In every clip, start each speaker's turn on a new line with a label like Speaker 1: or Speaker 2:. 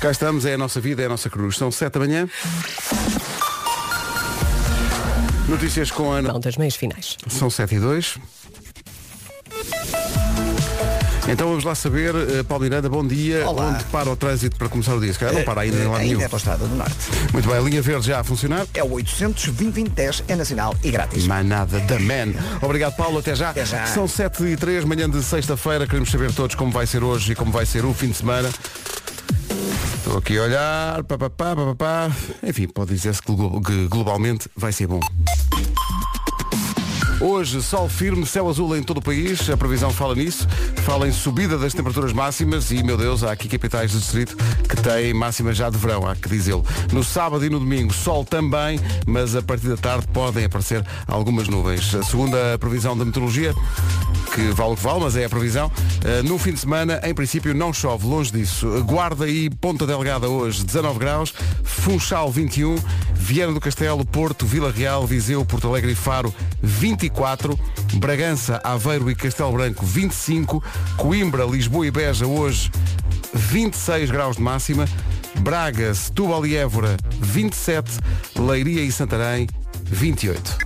Speaker 1: Cá estamos, é a nossa vida, é a nossa cruz. São sete da manhã. Notícias com a Ana.
Speaker 2: Meias finais.
Speaker 1: São 7 e 2. Então vamos lá saber, eh, Paulo Miranda, bom dia.
Speaker 3: Olá.
Speaker 1: Onde para o trânsito para começar o dia? Se calhar não para ainda em lado nenhum.
Speaker 3: Ainda é pela Estrada do Norte.
Speaker 1: Muito bem, a linha verde já a funcionar.
Speaker 3: É o 800 é nacional e grátis.
Speaker 1: Mais nada da man. Obrigado, Paulo. Até já.
Speaker 3: Até já.
Speaker 1: São 7 e 3, manhã de sexta-feira. Queremos saber todos como vai ser hoje e como vai ser o fim de semana. Estou aqui a olhar. Pá, pá, pá, pá, pá. Enfim, pode dizer-se que globalmente vai ser bom. Hoje, sol firme, céu azul em todo o país, a previsão fala nisso, fala em subida das temperaturas máximas e, meu Deus, há aqui capitais do distrito que têm máximas já de verão, há que dizê-lo. No sábado e no domingo, sol também, mas a partir da tarde podem aparecer algumas nuvens. A previsão da meteorologia, que vale o que vale, mas é a previsão, eh, no fim de semana, em princípio, não chove, longe disso. Guarda e Ponta Delgada hoje, 19 graus, Funchal 21, Viana do Castelo, Porto, Vila Real, Viseu, Porto Alegre e Faro 24, Bragança, Aveiro e Castelo Branco 25, Coimbra, Lisboa e Beja hoje 26 graus de máxima, Braga, Setúbal e Évora 27, Leiria e Santarém 28.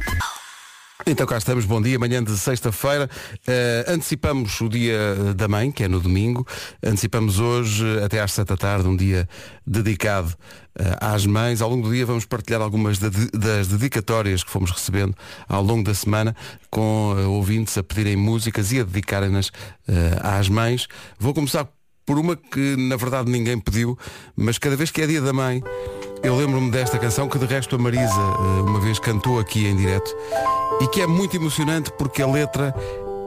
Speaker 1: Então cá estamos, bom dia, manhã de sexta-feira. Eh, antecipamos o dia da mãe, que é no domingo. Antecipamos hoje, eh, até às sete da tarde, um dia dedicado eh, às mães. Ao longo do dia vamos partilhar algumas da- das dedicatórias que fomos recebendo ao longo da semana, com eh, ouvintes a pedirem músicas e a dedicarem-nas eh, às mães. Vou começar por uma que na verdade ninguém pediu, mas cada vez que é dia da mãe, eu lembro-me desta canção que de resto a Marisa eh, uma vez cantou aqui em direto e que é muito emocionante porque a letra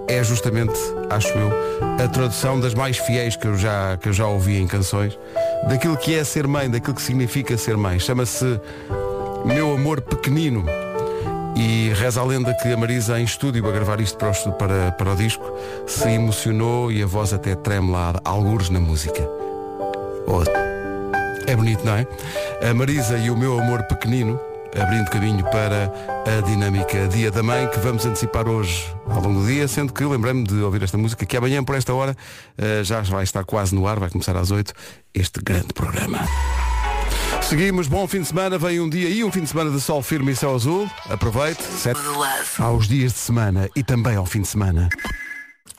Speaker 1: é justamente, acho eu, a tradução das mais fiéis que eu já, que eu já ouvi em canções, daquilo que é ser mãe, daquilo que significa ser mãe. Chama-se Meu Amor Pequenino. E reza a lenda que a Marisa em estúdio a gravar isto para o, para, para o disco se emocionou e a voz até treme algures na música. Oh, é bonito, não é? A Marisa e o meu amor pequenino, abrindo caminho para a dinâmica Dia da Mãe, que vamos antecipar hoje ao longo do dia, sendo que lembrei-me de ouvir esta música, que amanhã por esta hora eh, já vai estar quase no ar, vai começar às 8, este grande programa. Seguimos, bom fim de semana, vem um dia e um fim de semana de sol firme e céu azul. Aproveite, sete aos dias de semana e também ao fim de semana.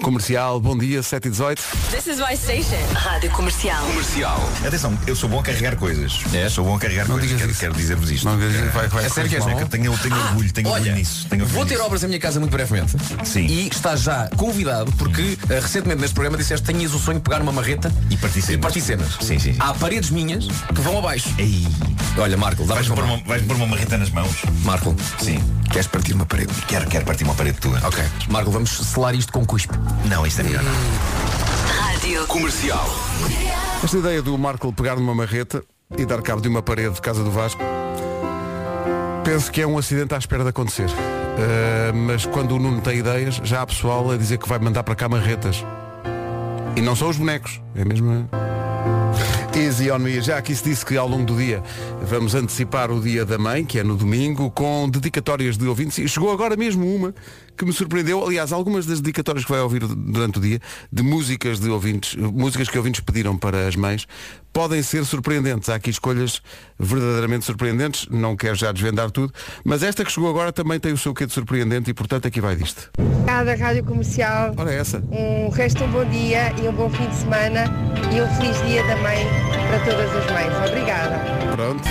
Speaker 1: Comercial, bom dia, 7 e 18.
Speaker 4: This is my station. Rádio Comercial.
Speaker 5: Atenção, eu sou bom a carregar coisas.
Speaker 6: É?
Speaker 5: Sou bom a carregar coisas.
Speaker 1: digas
Speaker 5: Quero, quero dizer-vos isto.
Speaker 1: Não, vai, vai,
Speaker 6: É sério que és
Speaker 5: É
Speaker 6: bom?
Speaker 5: tenho, tenho orgulho, tenho orgulho
Speaker 6: Olha,
Speaker 5: nisso. Tenho orgulho
Speaker 6: vou ter
Speaker 5: nisso.
Speaker 6: obras na minha casa muito brevemente.
Speaker 5: Sim.
Speaker 6: E está já convidado porque eh, recentemente neste programa disseste que tinhas o sonho de pegar uma marreta
Speaker 5: E partir cenas.
Speaker 6: e partir cenas.
Speaker 5: Sim, sim, sim.
Speaker 6: Há paredes minhas que vão abaixo.
Speaker 5: Ei,
Speaker 6: Olha, Marco, dá
Speaker 5: vais pôr uma, vais pôr uma marreta nas mãos?
Speaker 6: Marco,
Speaker 5: Sim.
Speaker 6: queres partir uma parede?
Speaker 5: Quero, quero partir uma parede tua.
Speaker 6: Ok. Marco, vamos selar isto com cuspe.
Speaker 5: Não, isto é melhor. não.
Speaker 4: Rádio
Speaker 1: Esta ideia do Marco pegar numa marreta e dar cabo de uma parede de casa do Vasco, penso que é um acidente à espera de acontecer. Uh, mas quando o Nuno tem ideias, já há pessoal a dizer que vai mandar para cá marretas. E não são os bonecos, é mesmo. Easy on me. Já aqui se disse que ao longo do dia vamos antecipar o dia da mãe, que é no domingo, com dedicatórias de ouvintes. E chegou agora mesmo uma que me surpreendeu. Aliás, algumas das dedicatórias que vai ouvir durante o dia, de músicas de ouvintes, músicas que ouvintes pediram para as mães, podem ser surpreendentes. Há aqui escolhas verdadeiramente surpreendentes. Não quero já desvendar tudo. Mas esta que chegou agora também tem o seu quê de surpreendente e, portanto, aqui vai disto.
Speaker 7: Obrigada, Rádio Comercial.
Speaker 1: Ora, é essa.
Speaker 7: Um resto de um bom dia e um bom fim de semana e um feliz dia da mãe para todas as mães. Obrigada.
Speaker 1: Pronto.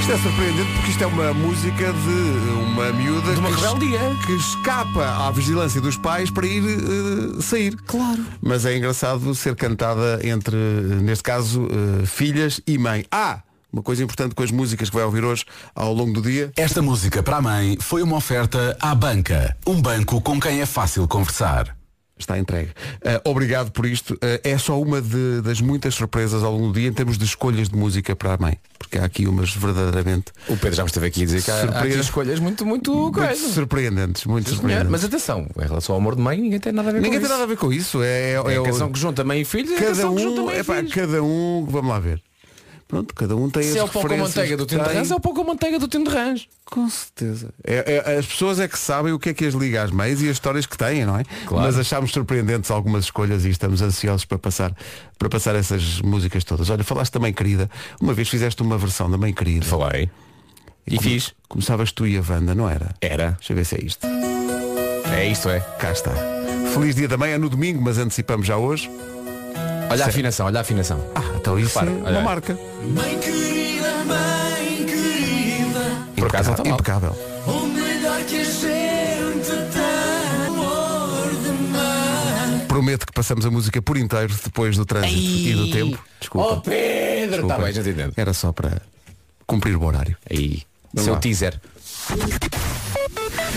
Speaker 1: Isto é surpreendente porque isto é uma música de uma miúda
Speaker 6: De uma
Speaker 1: que,
Speaker 6: rebeldia.
Speaker 1: que escapa à vigilância dos pais para ir eh, sair. Claro. Mas é engraçado ser cantada entre, neste caso, eh, filhas e mãe. Ah! Uma coisa importante com as músicas que vai ouvir hoje ao longo do dia.
Speaker 8: Esta música para a mãe foi uma oferta à banca, um banco com quem é fácil conversar.
Speaker 1: Está entregue. Eh, obrigado por isto. Eh, é só uma de- das muitas surpresas ao longo do dia em termos de escolhas de música para a mãe. Porque há aqui umas verdadeiramente
Speaker 6: O Pedro já me esteve aqui a dizer que há, há aqui escolhas muito, muito
Speaker 1: muito surpreendentes. Muito
Speaker 6: Sim,
Speaker 1: surpreendentes.
Speaker 6: Mas atenção, em relação ao amor de mãe, ninguém tem nada a ver
Speaker 1: Ninguém
Speaker 6: com
Speaker 1: tem nada a
Speaker 6: isso.
Speaker 1: ver com isso. É, é,
Speaker 6: É
Speaker 1: é
Speaker 6: a
Speaker 1: o-
Speaker 6: canção que junta mãe e filho, é
Speaker 1: cada
Speaker 6: canção que junta
Speaker 1: um,
Speaker 6: filhos.
Speaker 1: cada um, vamos lá ver. Pronto, cada um tem
Speaker 6: Se
Speaker 1: as
Speaker 6: é o pão com manteiga do Tim de. Rãs, é o pão com manteiga do Tim de Rãs.
Speaker 1: Com certeza. É- é- as pessoas é que sabem o que é que as liga às meias e as histórias que têm, não é?
Speaker 6: Claro.
Speaker 1: Mas achámos surpreendentes algumas escolhas e estamos ansiosos para passar, para passar essas músicas todas. Olha, falaste da Mãe Querida. Uma vez fizeste uma versão da Mãe Querida.
Speaker 6: Falei. E
Speaker 1: Come-
Speaker 6: fiz.
Speaker 1: Começavas tu e a Wanda, não era?
Speaker 6: Era.
Speaker 1: Deixa eu ver se é isto.
Speaker 6: É isto, é.
Speaker 1: Cá está. Feliz dia da mãe é no domingo, mas antecipamos já hoje.
Speaker 6: Olha a afinação, olha a afinação.
Speaker 1: Ah, então isso
Speaker 6: Repara,
Speaker 1: é
Speaker 6: olha
Speaker 1: uma
Speaker 6: aí.
Speaker 1: marca.
Speaker 6: Por acaso não está mal.
Speaker 1: Impecável. Prometo que passamos a música por inteiro depois do trânsito e do tempo. Desculpa.
Speaker 6: Oh Pedro!
Speaker 1: Desculpa.
Speaker 6: Está bem, já te entendo.
Speaker 1: Era só para cumprir o horário.
Speaker 6: Aí.
Speaker 1: Vamos
Speaker 6: Seu
Speaker 1: lá.
Speaker 6: teaser.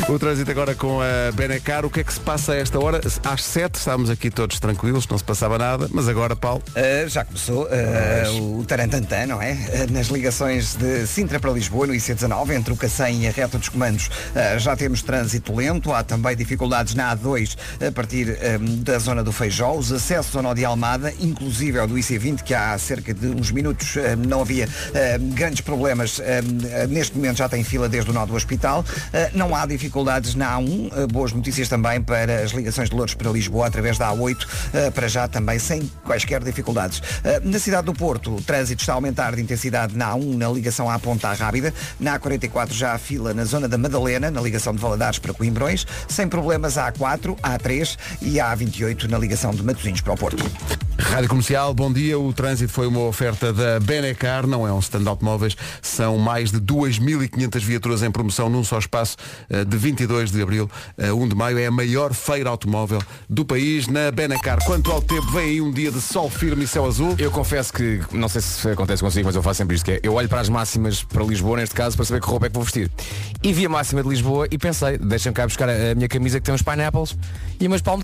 Speaker 1: O trânsito agora com a Benacar. O que é que se passa a esta hora? Às 7 estávamos aqui todos tranquilos, não se passava nada, mas agora, Paulo,
Speaker 3: Uh, já começou uh, o Tarantantã, não é? Uh, nas ligações de Sintra para Lisboa, no IC19, entre o Cacém e a reta dos comandos, já temos trânsito lento. Há também dificuldades na A2 a partir da zona do Feijó. Os acessos ao nó de Almada, inclusive ao do IC20, que há cerca de uns minutos não havia grandes problemas. Neste momento já tem fila desde o nó do hospital. Não há dificuldades na A1. Uh, boas notícias também para as ligações de Louros para Lisboa através da A8, uh, para já também sem quaisquer dificuldades. Uh, na cidade do Porto, o trânsito está a aumentar de intensidade na A1 na ligação à Ponta Rábida. Na A44 já há fila na zona da Madalena, na ligação de Valadares para Coimbrões. Sem problemas a A4, A3 e a A28 na ligação de Matosinhos para o Porto.
Speaker 1: Rádio Comercial, bom dia. O trânsito foi uma oferta da Benecar, não é um stand de automóveis, são mais de 2.500 viaturas em promoção num só espaço eh, de 22 de abril a 1 de maio. É a maior feira automóvel do país na Benecar. Quanto ao tempo, vem aí um dia de sol firme e céu azul.
Speaker 6: Eu confesso que, não sei se acontece consigo, mas eu faço sempre isto, que é, eu olho para as máximas para Lisboa, neste caso, para saber que roupa é que vou vestir. E vi a máxima de Lisboa e pensei, deixa-me cá buscar a, minha camisa que tem uns pineapples e umas palm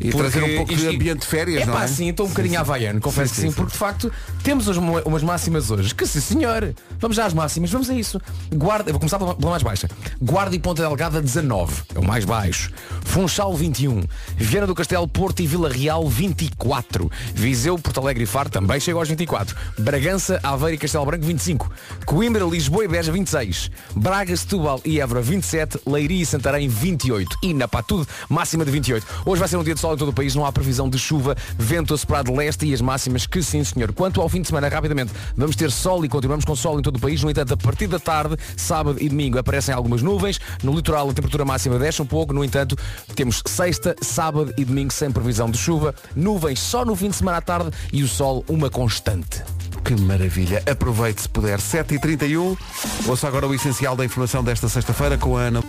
Speaker 1: E trazer um pouco de ambiente de férias,
Speaker 6: é
Speaker 1: não
Speaker 6: pá,
Speaker 1: é?
Speaker 6: sim, estou um bocadinho havaiano, confesso
Speaker 1: Sim,
Speaker 6: que
Speaker 1: sim,
Speaker 6: porque de facto temos umas máximas hoje. Que sim, senhor. Vamos já às máximas, vamos a isso. Guarda, vou começar pela, pela mais baixa. Guarda e Ponta Delgada 19, é o mais baixo. Funchal 21. Viana do Castelo, Porto e Vila Real 24. Viseu, Porto Alegre e Faro também chegou aos 24. Bragança, Aveiro e Castelo Branco 25. Coimbra, Lisboa e Beja 26. Braga, Setúbal e Évora 27. Leiria e Santarém 28. E na Patude, máxima de 28. Hoje vai ser um dia de sol em todo o país, não há previsão de chuva, vento a soprar de leste e as máximas que sim senhor. Quanto ao fim de semana, rapidamente, vamos ter sol e continuamos com sol em todo o país. No entanto, a partir da tarde, sábado e domingo aparecem algumas nuvens. No litoral a temperatura máxima desce um pouco. No entanto, temos sexta, sábado e domingo sem previsão de chuva. Nuvens só no fim de semana à tarde e o sol uma constante.
Speaker 1: Que maravilha. Aproveite se puder. 7h31. Ouça agora o essencial da informação desta sexta-feira com a Ana.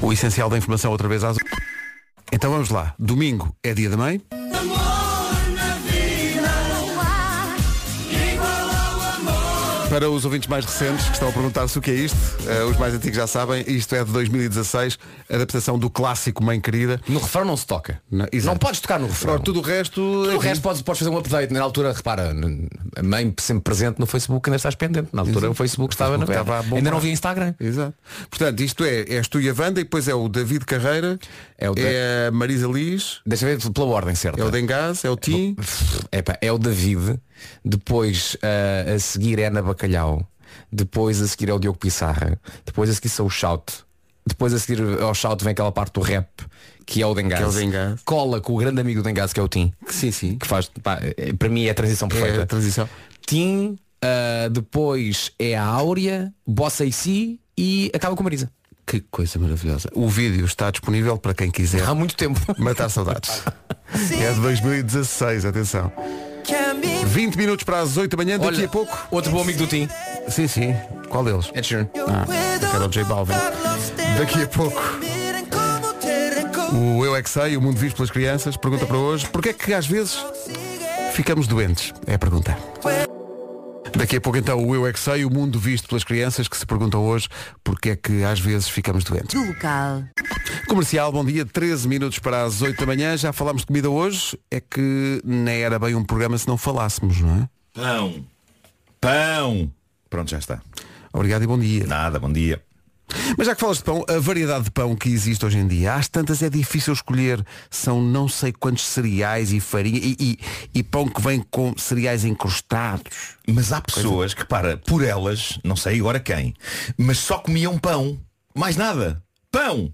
Speaker 1: O essencial da informação outra vez às. Então vamos lá. Domingo é dia da mãe. Para os ouvintes mais recentes que estão a perguntar-se o que é isto, eh, os mais antigos já sabem, isto é de 2016, adaptação do clássico Mãe Querida.
Speaker 6: No refrão não se toca.
Speaker 1: Não,
Speaker 6: Não,
Speaker 1: exato.
Speaker 6: podes tocar no refrão.
Speaker 1: Ora, tudo o resto.
Speaker 6: Tudo o resto podes, podes fazer um update. Na altura, repara, a mãe sempre presente no Facebook ainda estás pendente. Na altura o Facebook estava,
Speaker 1: Facebook
Speaker 6: na
Speaker 1: estava.
Speaker 6: Ainda não havia Instagram.
Speaker 1: Exato. Portanto, isto é, és tu e a Wanda e depois é o David Carreira,
Speaker 6: É o Da-
Speaker 1: é a Marisa Liz,
Speaker 6: Deixa ver pela ordem certa.
Speaker 1: é o Dengás, é o Tim.
Speaker 6: Epá, é o David, depois ah, a seguir é Ana Bacalhau, depois a seguir é o Diogo Pissarra, depois a seguir são o Shout, depois a seguir ao Shout vem aquela parte do rap, que é o Dengás.
Speaker 1: Que é.
Speaker 6: Cola com o grande amigo do Dengás, que é o Tim.
Speaker 1: Sim, sim.
Speaker 6: Que faz, pá, é- para mim é a transição
Speaker 1: É
Speaker 6: perfeita.
Speaker 1: a transição.
Speaker 6: Tim, ah, depois é a Áurea, Bossa e Si e acaba com a Marisa.
Speaker 1: Que coisa maravilhosa. O vídeo está disponível para quem quiser
Speaker 6: Há muito tempo.
Speaker 1: matar saudades. é de 2016, atenção. 20 minutos para as 8 da manhã, daqui
Speaker 6: Olha,
Speaker 1: a pouco.
Speaker 6: Outro bom amigo do Tim.
Speaker 1: Sim, sim. Qual deles?
Speaker 6: Ed Sheeran.
Speaker 1: Ah, que era o J Balvin. Daqui a pouco. O Eu é que sei, o mundo visto pelas crianças, pergunta para hoje, porquê é que às vezes ficamos doentes? É a pergunta. Daqui a pouco então o Eu é que sei, o mundo visto pelas crianças, que se perguntam hoje porque é que às vezes ficamos doentes.
Speaker 4: Do local.
Speaker 1: Comercial, bom dia, 13 minutos para as 8 da manhã, já falámos de comida hoje, é que nem era bem um programa se não falássemos, não é?
Speaker 5: Pão. Pão. Pronto, já está.
Speaker 1: Obrigado e bom dia.
Speaker 5: Nada, bom dia.
Speaker 1: Mas já que falas de pão, a variedade de pão que existe hoje em dia, às tantas é difícil escolher. São não sei quantos cereais e farinha e, e- e pão que vem com cereais encrustados.
Speaker 5: Mas há pessoas que, para, por elas, não sei agora quem, mas só comiam pão. Mais nada. Pão.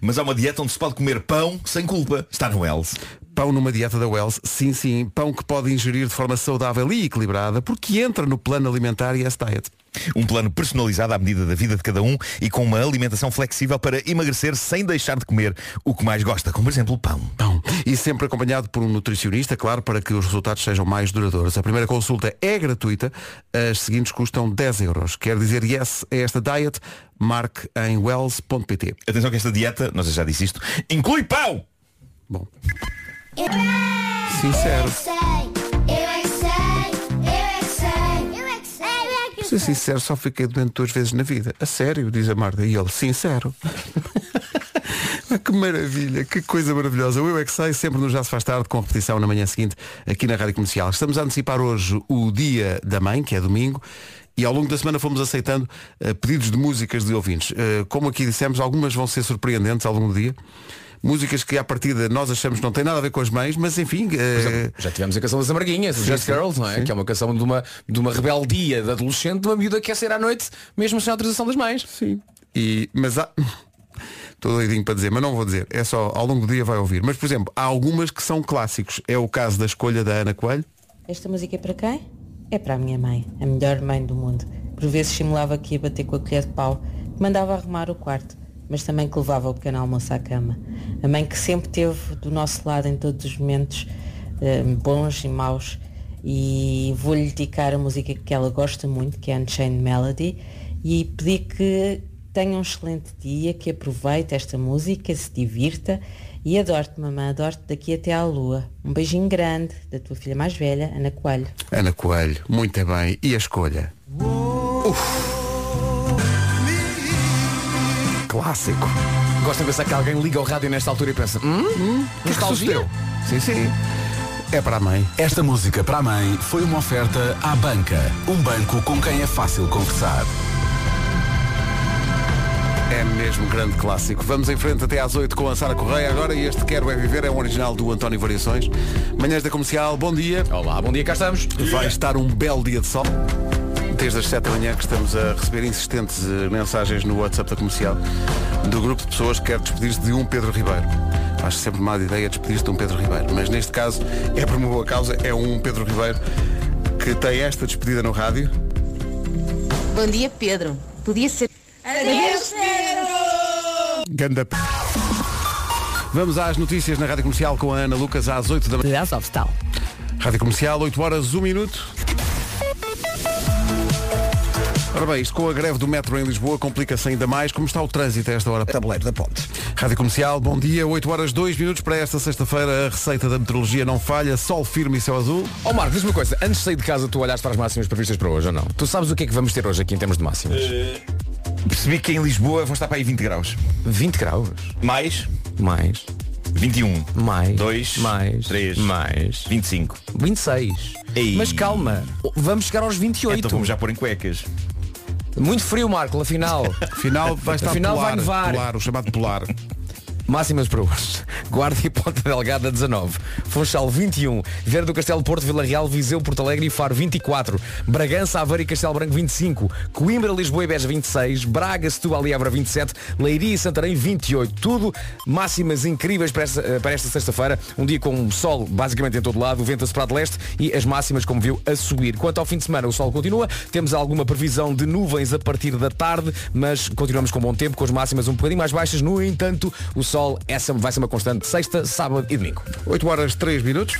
Speaker 5: Mas há uma dieta onde se pode comer pão sem culpa. Está no Wells.
Speaker 1: Pão numa dieta da Wells, sim, sim. Pão que pode ingerir de forma saudável e equilibrada, porque entra no plano alimentar e diet.
Speaker 5: Um plano personalizado à medida da vida de cada um e com uma alimentação flexível para emagrecer sem deixar de comer o que mais gosta, como por exemplo pão.
Speaker 1: Pão. E sempre acompanhado por um nutricionista, claro, para que os resultados sejam mais duradouros. A primeira consulta é gratuita, as seguintes custam 10 euros. Quer dizer yes a esta diet? Marque em wells.pt.
Speaker 5: Atenção que esta dieta, se já disse isto, inclui pão!
Speaker 1: Bom. Sincero. Ser sincero, só fiquei doente duas vezes na vida. A sério, diz a Marta. E ele, sincero. Ah, que maravilha, que coisa maravilhosa. O Eu é que sei, sempre no Já se faz tarde, com repetição na manhã seguinte, aqui na Rádio Comercial. Estamos a antecipar hoje o Dia da Mãe, que é domingo, e ao longo da semana fomos aceitando eh, pedidos de músicas de ouvintes. Eh, como aqui dissemos, algumas vão ser surpreendentes ao longo do dia. Músicas que à partida nós achamos que não têm nada a ver com as mães, mas enfim. eh,
Speaker 6: Já tivemos a canção das Amarguinhas, Just
Speaker 1: sim.
Speaker 6: Girls, não é?
Speaker 1: Sim.
Speaker 6: Que é uma canção de uma, de uma rebeldia de adolescente, de uma miúda que quer sair à noite, mesmo sem autorização das mães.
Speaker 1: Sim. E, mas há. Estou doidinho para dizer, mas não vou dizer. É só ao longo do dia vai ouvir. Mas, por exemplo, há algumas que são clássicos. É o caso da escolha da Ana Coelho.
Speaker 2: Esta música é para quem? É para a minha mãe, a melhor mãe do mundo. Por vezes simulava aqui a bater com a colher de pau, mandava arrumar o quarto, mas também que levava o pequeno almoço à cama. A mãe que sempre esteve do nosso lado em todos os momentos, eh, bons e maus. E vou-lhe dedicar a música que ela gosta muito, que é Unchained Melody, e pedir que tenha um excelente dia, que aproveite esta música, se divirta e adoro-te, mamãe, adoro-te daqui até à lua. Um beijinho grande da tua filha mais velha, Ana Coelho.
Speaker 1: Ana Coelho, muito bem. E a escolha? Uf. Clássico.
Speaker 6: Gosto de pensar que alguém liga ao rádio nesta altura e pensa, hum?
Speaker 1: Que
Speaker 6: Nostalgia?
Speaker 1: Sim, sim. É para a mãe.
Speaker 8: Esta música para a mãe foi uma oferta à banca. Um banco com quem é fácil conversar.
Speaker 1: É mesmo grande clássico. Vamos em frente até às 8 com a Sara Correia agora e este Quero é Viver é um original do António Variações. Manhãs da Comercial, bom dia.
Speaker 6: Olá, bom dia, cá estamos.
Speaker 1: Vai estar um belo dia de sol. Desde as 7 da manhã que estamos a receber insistentes eh, mensagens no WhatsApp da comercial do grupo de pessoas que quer despedir-se de um Pedro Ribeiro. Acho sempre má ideia despedir-se de um Pedro Ribeiro, mas neste caso é por uma boa causa, é um Pedro Ribeiro que tem esta despedida no rádio.
Speaker 9: Bom dia, Pedro. Podia ser.
Speaker 1: Ganda. p- Vamos às notícias na Rádio Comercial com a Ana Lucas às 8 da manhã. Rádio Comercial, 8 horas, 1 minuto. Ora bem, isto com a greve do metro em Lisboa complica-se ainda mais. Como está o trânsito a esta hora?
Speaker 3: Tabuleiro da ponte.
Speaker 1: Rádio Comercial, bom dia, 8 horas 2 minutos para esta sexta-feira. A receita da meteorologia não falha, sol firme e céu azul.
Speaker 6: Ó Marco, diz-me uma coisa, antes de sair de casa tu olhaste para as máximas previstas para hoje ou não? Tu sabes o que é que vamos ter hoje aqui em termos de máximas?
Speaker 5: Percebi que em Lisboa vão estar para aí 20 graus.
Speaker 6: 20 graus.
Speaker 5: Mais
Speaker 6: Mais.
Speaker 5: 21.
Speaker 6: Mais.
Speaker 5: 2.
Speaker 6: Mais.
Speaker 5: 3.
Speaker 6: Mais.
Speaker 5: 25.
Speaker 6: 26.
Speaker 5: Ei.
Speaker 6: Mas calma, vamos chegar aos 28.
Speaker 5: Então vamos já pôr em cuecas.
Speaker 6: Muito frio, Marco, afinal.
Speaker 1: Afinal vai estar
Speaker 6: Afinal
Speaker 1: polar,
Speaker 6: vai nevar.
Speaker 1: polar, o chamado polar.
Speaker 6: Máximas para hoje. Guarda e Ponta Delgada 19. Funchal 21. Vieira do Castelo Porto, Vila Real, Viseu, Porto Alegre e Faro 24. Bragança, Aveiro e Castelo Branco 25. Coimbra, Lisboa e Beja 26. Braga, Setúbal e Évora 27. Leiria e Santarém 28. Tudo máximas incríveis para esta, para esta sexta-feira. Um dia com sol basicamente em todo lado, o vento a soprar de leste e as máximas, como viu, a subir. Quanto ao fim de semana, o sol continua. Temos alguma previsão de nuvens a partir da tarde, mas continuamos com bom tempo, com as máximas um bocadinho mais baixas. No entanto, o sol essa vai ser uma constante sexta, sábado e domingo.
Speaker 1: 8 horas 3 minutos.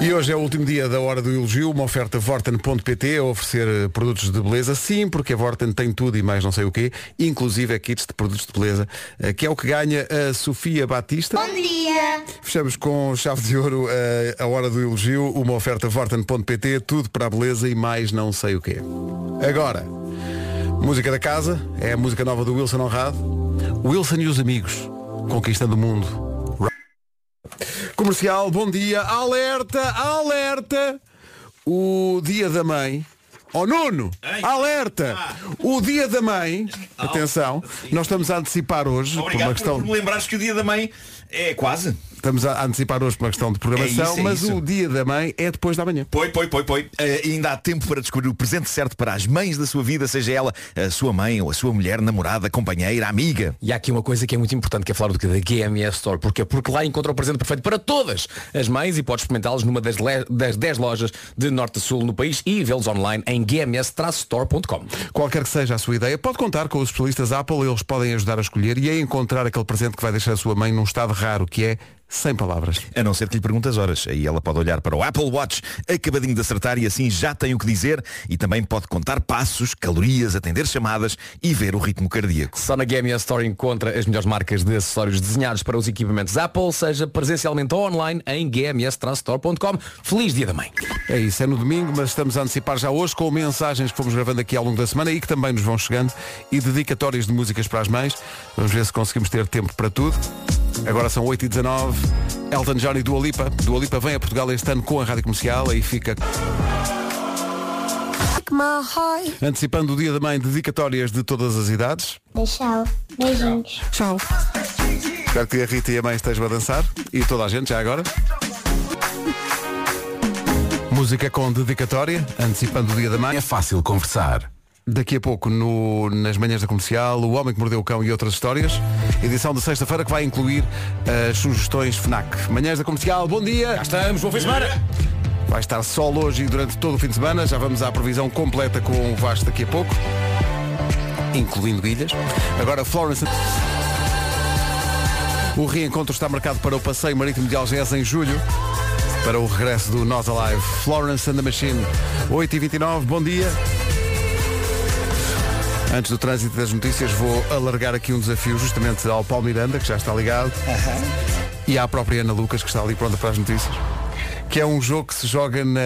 Speaker 1: E hoje é o último dia da hora do elogio, uma oferta Vorten.pt a oferecer eh, produtos de beleza. Sim, porque a Vorten tem tudo e mais não sei o quê, inclusive é kits de produtos de beleza, eh, que é o que ganha a Sofia Batista.
Speaker 9: Bom dia.
Speaker 1: Fechamos com chave de ouro eh, a hora do elogio, uma oferta Vorten.pt, tudo para a beleza e mais não sei o quê. Agora, música da casa, é a música nova do Wilson Honrado. Wilson e os amigos, conquistando o mundo. Comercial, bom dia, alerta, alerta! O dia da mãe Oh Nuno, alerta! O dia da mãe, atenção, nós estamos a antecipar hoje por uma
Speaker 5: Obrigado por,
Speaker 1: questão.
Speaker 5: por me lembrares que o dia da mãe é quase.
Speaker 1: Estamos a antecipar hoje por uma questão de programação,
Speaker 5: É isso, é
Speaker 1: mas
Speaker 5: isso.
Speaker 1: o dia da mãe é depois da manhã.
Speaker 5: Poi, poi, poi, poi. Eh, e ainda há tempo para descobrir o presente certo para as mães da sua vida, seja ela a sua mãe ou a sua mulher, namorada, companheira, amiga.
Speaker 6: E há aqui uma coisa que é muito importante, que é falar do que da GMS Store. Porquê? Porque lá encontra o presente perfeito para todas as mães e pode experimentá-los numa das, das 10 lojas de norte a sul no país e vê-los online em gms-store.com.
Speaker 1: Qualquer que seja a sua ideia, pode contar com os especialistas Apple, eles podem ajudar a escolher e a encontrar aquele presente que vai deixar a sua mãe num estado raro, que é sem palavras.
Speaker 5: A não ser que lhe pergunte as horas. Aí ela pode olhar para o Apple Watch acabadinho de acertar e assim já tem o que dizer e também pode contar passos, calorias, atender chamadas e ver o ritmo cardíaco.
Speaker 6: Só na GMS Store encontra as melhores marcas de acessórios desenhados para os equipamentos Apple, seja presencialmente ou online em gms-store.com. Feliz Dia da Mãe.
Speaker 1: É isso, é no domingo, mas estamos a antecipar já hoje com mensagens que fomos gravando aqui ao longo da semana e que também nos vão chegando e dedicatórias de músicas para as mães. Vamos ver se conseguimos ter tempo para tudo. Agora são 8h19. Elton John e Dua Lipa. Dua Lipa vem a Portugal este ano com a Rádio Comercial. Aí fica antecipando o Dia da Mãe, dedicatórias de todas as idades.
Speaker 10: Tchau. Beijinhos.
Speaker 1: Tchau. Espero que a Rita e a mãe estejam a dançar. E toda a gente, já agora. Música com dedicatória, antecipando o Dia da Mãe.
Speaker 8: É fácil conversar.
Speaker 1: Daqui a pouco, no- nas manhãs da comercial, O Homem que Mordeu o Cão e outras histórias. Edição de sexta-feira que vai incluir as sugestões FNAC. Manhãs da comercial, bom dia!
Speaker 6: Já estamos, bom fim de semana!
Speaker 1: Vai estar sol hoje e durante todo o fim de semana. Já vamos à previsão completa com o Vasco daqui a pouco. Incluindo ilhas. Agora Florence. O reencontro está marcado para o Passeio Marítimo de Algés em julho. Para o regresso do Nós Alive. Florence and the Machine. 8h29, bom dia. Antes do trânsito das notícias, vou alargar aqui um desafio justamente ao Paulo Miranda, que já está ligado, e à própria Ana Lucas, que está ali pronta para as notícias. Que é um jogo que se joga na,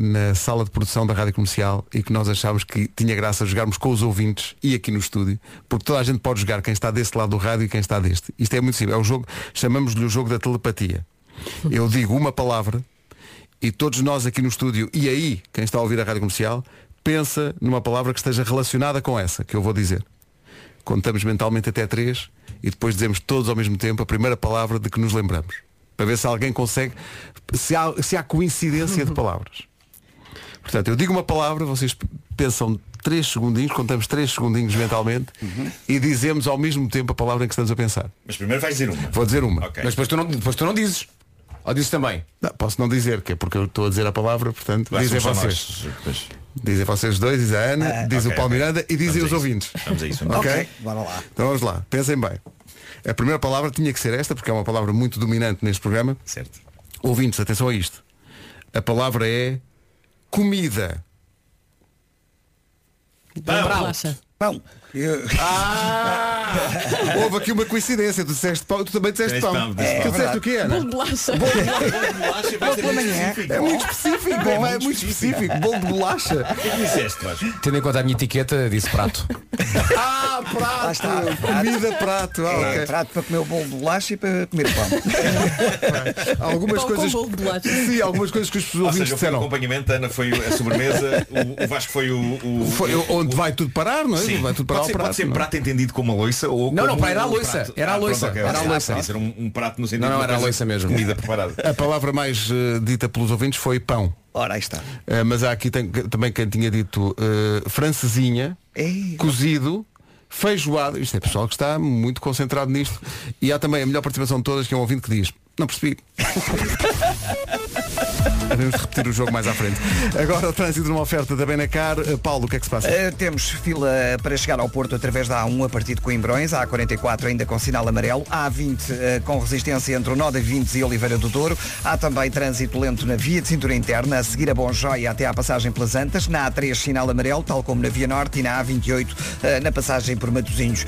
Speaker 1: na sala de produção da Rádio Comercial e que nós achámos que tinha graça jogarmos com os ouvintes e aqui no estúdio, porque toda a gente pode jogar, quem está desse lado do rádio e quem está deste. Isto é muito simples, é o jogo, chamamos-lhe o jogo da telepatia. Eu digo uma palavra e todos nós aqui no estúdio e aí, quem está a ouvir a Rádio Comercial, pensa numa palavra que esteja relacionada com essa que eu vou dizer. Contamos mentalmente até três e depois dizemos todos ao mesmo tempo a primeira palavra de que nos lembramos. Para ver se alguém consegue, se há, se há coincidência de palavras. Portanto, eu digo uma palavra, vocês pensam três segundinhos, contamos três segundinhos mentalmente e dizemos ao mesmo tempo a palavra em que estamos a pensar.
Speaker 5: Mas primeiro vais dizer uma.
Speaker 1: Vou dizer uma.
Speaker 5: Ok.
Speaker 6: Mas depois tu não, depois tu não dizes. Ou dizes também.
Speaker 1: Não, posso não dizer, que é porque eu estou a dizer a palavra, portanto,
Speaker 5: Vai,
Speaker 1: dizem vocês.
Speaker 5: nós.
Speaker 1: Dizem vocês dois, diz a Ana, diz
Speaker 5: ok,
Speaker 1: o Paulo
Speaker 5: ok.
Speaker 1: Miranda e dizem
Speaker 5: Vamos a
Speaker 1: os
Speaker 5: isso.
Speaker 1: ouvintes.
Speaker 5: Vamos a isso.
Speaker 1: Ok?
Speaker 3: Ok, bora lá.
Speaker 1: Então vamos lá, pensem bem. A primeira palavra tinha que ser esta, porque é uma palavra muito dominante neste programa.
Speaker 5: Certo.
Speaker 1: Ouvintes, atenção a isto. A palavra é comida.
Speaker 11: Bolacha.
Speaker 3: Bom, eu-
Speaker 1: Houve aqui uma coincidência. Tu disseste pão, tu também disseste pão. tu
Speaker 5: pão.
Speaker 1: disseste o quê, Ana?
Speaker 11: Bolo de bolacha.
Speaker 3: Bolo pela manhã.
Speaker 1: É muito específico, é muito específico. Bolo de bolacha.
Speaker 5: O que é que disseste, Vasco?
Speaker 6: Tendo em conta a minha etiqueta, disse prato.
Speaker 1: Ah, prato!
Speaker 3: está.
Speaker 1: Comida, prato. Ah,
Speaker 3: É
Speaker 1: ok.
Speaker 3: prato para comer o bolo de bolacha e para comer pão.
Speaker 1: Algumas
Speaker 11: Pão com
Speaker 1: coisas.
Speaker 11: bolo de bolacha.
Speaker 1: Sim, algumas coisas que os
Speaker 5: Ou
Speaker 1: ouvintes
Speaker 5: seja, foi o
Speaker 1: disseram.
Speaker 5: acompanhamento, Ana foi a sobremesa, o, o Vasco foi o. o
Speaker 1: Foi onde vai tudo parar, não é?
Speaker 5: Sim.
Speaker 1: Vai tudo parar
Speaker 5: pode ser,
Speaker 1: prato.
Speaker 5: pode ser
Speaker 1: não é?
Speaker 5: prato entendido como uma loiça ou
Speaker 6: Não, não, era a
Speaker 5: um
Speaker 6: loiça.
Speaker 5: prato.
Speaker 6: Era a
Speaker 5: Ah,
Speaker 6: loiça.
Speaker 5: ok,
Speaker 6: Era a loiça.
Speaker 5: Ser um, um prato no sentido
Speaker 6: Não, não, era a loiça mesmo.
Speaker 5: Comida preparada.
Speaker 1: A palavra mais eh, dita pelos ouvintes foi pão.
Speaker 3: Ora, aí está.
Speaker 1: Eh, mas há aqui tem- também quem tinha dito eh, francesinha,
Speaker 3: Ei.
Speaker 1: cozido, feijoada. Isto é pessoal que está muito concentrado nisto. E há também a melhor participação de todas, que é um ouvinte que diz, não percebi. Devemos repetir o jogo mais à frente. Agora o trânsito numa oferta da Benacar. Eh, Paulo, o que é que se passa?
Speaker 3: Uh, temos fila para chegar ao Porto através da A1 a partir de Coimbrões, a A44 ainda com sinal amarelo, a A20 uh, com resistência entre o Nó de Vintes e Oliveira do Douro, há também trânsito lento na via de cintura interna, a seguir a Bom Joia até à passagem pelas Antas, na A3 sinal amarelo, tal como na Via Norte e na A28 uh, na passagem por Matosinhos.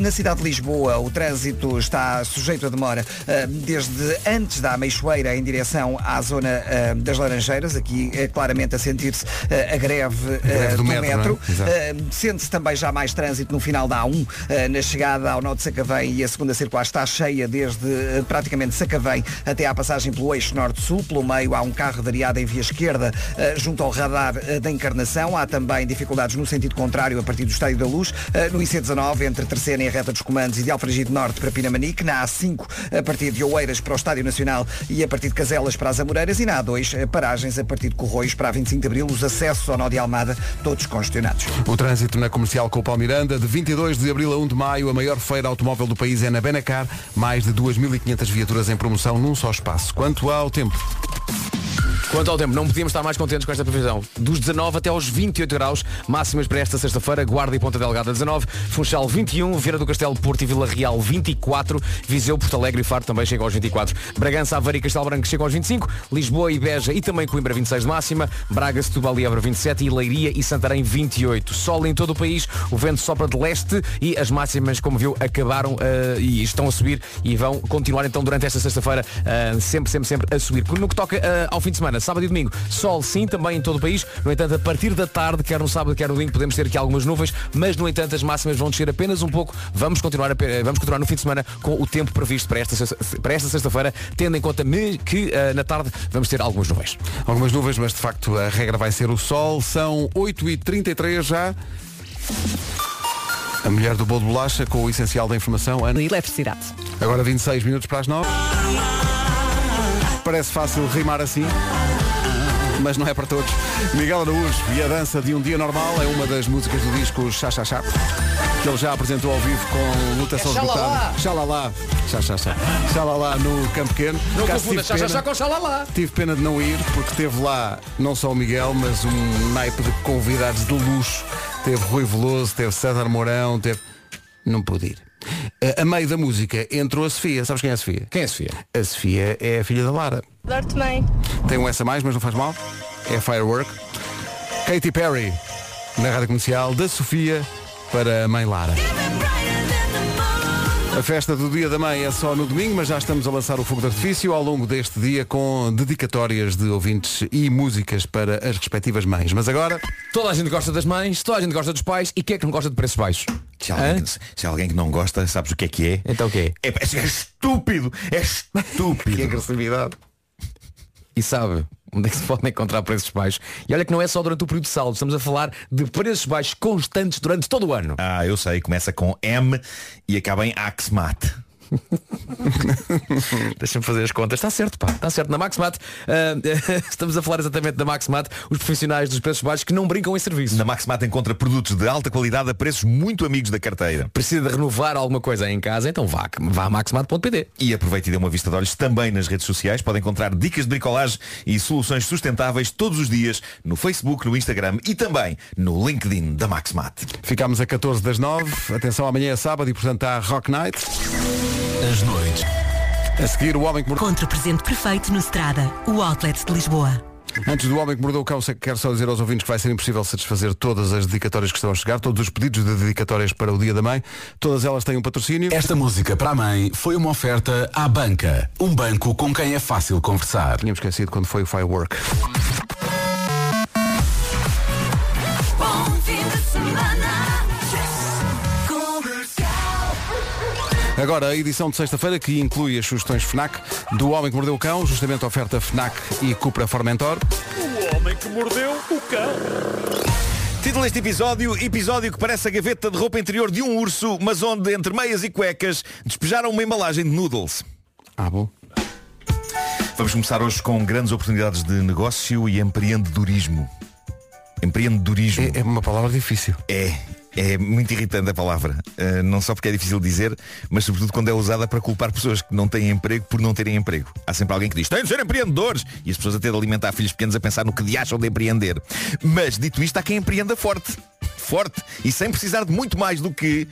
Speaker 3: Na cidade de Lisboa o trânsito está sujeito a demora desde antes da Ameixoeira em direção à zona das Laranjeiras, aqui é claramente a sentir-se eh, a greve, eh,
Speaker 1: Greve do
Speaker 3: do,
Speaker 1: metro,
Speaker 3: metro.
Speaker 1: é?
Speaker 3: Eh, Sente-se também já mais trânsito no final da A1, eh, na chegada ao Nó de Sacavém e a segunda circular está cheia desde eh, praticamente Sacavém até à passagem pelo eixo norte-sul. Pelo meio há um carro variado em via esquerda eh, junto ao radar eh, da Encarnação. Há também dificuldades no sentido contrário a partir do Estádio da Luz. Eh, No IC19, entre Terceira e a reta dos comandos e de Alfragido Norte para Pinamanique. Na A5, a partir de Oeiras para o Estádio Nacional e a partir de Caselas para as Amoreiras. E na A2, eh, paragens a partir de Corroios para a 25 de Abril. Os acessos ao Nó de Almada, todos congestionados.
Speaker 1: O trânsito na comercial com o Palmiranda, de 22 de abril a 1 de maio, a maior feira automóvel do país é na Benacar, mais de 2.500 viaturas em promoção num só espaço. Quanto ao tempo?
Speaker 6: Quanto ao tempo, não podíamos estar mais contentes com esta previsão. Dos 19 até aos 28 graus, máximas para esta sexta-feira, Guarda e Ponta Delgada 19, Funchal 21, Vieira do Castelo, Porto e Vila Real 24, Viseu, Porto Alegre e Faro também chegam aos 24, Bragança, Aveiro e Castelo Branco chegam aos 25, Lisboa e Beja e também Coimbra 26 de máxima, Braga, Setúbal e Évora 27 e Leiria e Santarém 28. Sol em todo o país, o vento sopra de leste e as máximas, como viu, acabaram eh, e estão a subir e vão continuar então durante esta sexta-feira eh, sempre, sempre, sempre a subir. No que toca eh, ao fim de semana, sábado e domingo, sol sim, também em todo o país. No entanto, a partir da tarde, quer no sábado, quer no domingo, podemos ter aqui algumas nuvens, mas no entanto as máximas vão descer apenas um pouco. Vamos continuar, a, pe- vamos continuar no fim de semana com o tempo previsto para esta, para esta sexta-feira, tendo em conta que eh, na tarde vamos ter algumas nuvens.
Speaker 1: Algumas nuvens, mas de facto a regra vai ser o sol. São 8h33 já. A mulher do bolo de bolacha com o essencial da informação, Ana.
Speaker 11: Eletricidade.
Speaker 1: Agora 26 minutos para as 9. Parece fácil rimar assim, mas não é para todos. Miguel Araújo e a dança de um dia normal é uma das músicas do disco Chá Chá Chá, que ele já apresentou ao vivo com lutação
Speaker 6: É
Speaker 1: esgotada. Xalala. Chá Chá Chá. Xalala no Campo Pequeno.
Speaker 6: Não
Speaker 1: Caso
Speaker 6: confunda chá, chá,
Speaker 1: pena-
Speaker 6: chá com xalala.
Speaker 1: Tive pena de não ir, porque teve lá não só o Miguel, mas um naipe de convidados de luxo. Teve Rui Veloso, teve César Mourão, teve. Não pude ir. A- meio da música entrou a Sofia. Sabes quem é a Sofia?
Speaker 6: Quem é a Sofia?
Speaker 1: A Sofia é a filha da Lara.
Speaker 10: Adoro-te, mãe.
Speaker 1: Tem um S a mais, mas não faz mal. É Firework. Katy Perry, na rádio comercial, da Sofia para a mãe Lara. A festa do Dia da Mãe é só no domingo, mas já estamos a lançar o fogo de artifício ao longo deste dia com dedicatórias de ouvintes e músicas para as respectivas mães. Mas agora,
Speaker 6: Toda a gente gosta das mães, toda a gente gosta dos pais e quem é que não gosta de preços baixos?
Speaker 5: Se há, alguém, que- se alguém que não gosta, sabes o que é que é?
Speaker 6: Então o quê?
Speaker 5: É, é estúpido! É estúpido!
Speaker 1: que agressividade.
Speaker 6: E sabe onde é que se podem encontrar preços baixos? E olha que não é só durante o período de saldo, estamos a falar de preços baixos constantes durante todo o ano.
Speaker 5: Ah, eu sei, começa com M e acaba em Axmat.
Speaker 6: Deixa-me fazer as contas. Está certo, pá. Está certo. Na Maxmat, ah, estamos a falar exatamente da Maxmat, os profissionais dos preços baixos que não brincam em serviço.
Speaker 5: Na Maxmat encontra produtos de alta qualidade a preços muito amigos da carteira.
Speaker 6: Precisa de renovar alguma coisa em casa, então vá, vá a maxmat.pt.
Speaker 5: E aproveite e dê uma vista de olhos também nas redes sociais. Podem encontrar dicas de bricolagem e soluções sustentáveis todos os dias no Facebook, no Instagram e também no LinkedIn da Maxmat.
Speaker 1: ficámos a 14 das 9. Atenção, amanhã é sábado e portanto há Rock Night.
Speaker 8: As noites.
Speaker 1: A seguir, o homem que mordeu.
Speaker 12: Contra o presente perfeito no Strada, o outlet de Lisboa.
Speaker 1: Antes do homem que mordeu o cão, quero só dizer aos ouvintes que vai ser impossível satisfazer todas as dedicatórias que estão a chegar, todos os pedidos de dedicatórias para o Dia da Mãe. Todas elas têm um patrocínio.
Speaker 8: Esta música para a mãe foi uma oferta à banca. Um banco com quem é fácil conversar.
Speaker 1: Tínhamos esquecido quando foi o Firework. Agora, a edição de sexta-feira que inclui as sugestões FNAC do Homem que Mordeu o Cão, justamente a oferta FNAC e Cupra Formentor.
Speaker 13: O homem que mordeu o cão.
Speaker 5: Título deste episódio, episódio que parece a gaveta de roupa interior de um urso, mas onde, entre meias e cuecas, despejaram uma embalagem de noodles.
Speaker 1: Ah, bom.
Speaker 5: Vamos começar hoje com grandes oportunidades de negócio e empreendedorismo. Empreendedorismo.
Speaker 1: É, é uma palavra difícil.
Speaker 5: É, é muito irritante a palavra. Uh, não só porque é difícil dizer, mas sobretudo quando é usada para culpar pessoas que não têm emprego por não terem emprego. Há sempre alguém que diz, têm de ser empreendedores! E as pessoas até de alimentar filhos pequenos a pensar no que de acham de empreender. Mas, dito isto, há quem empreenda forte. Forte. E sem precisar de muito mais do que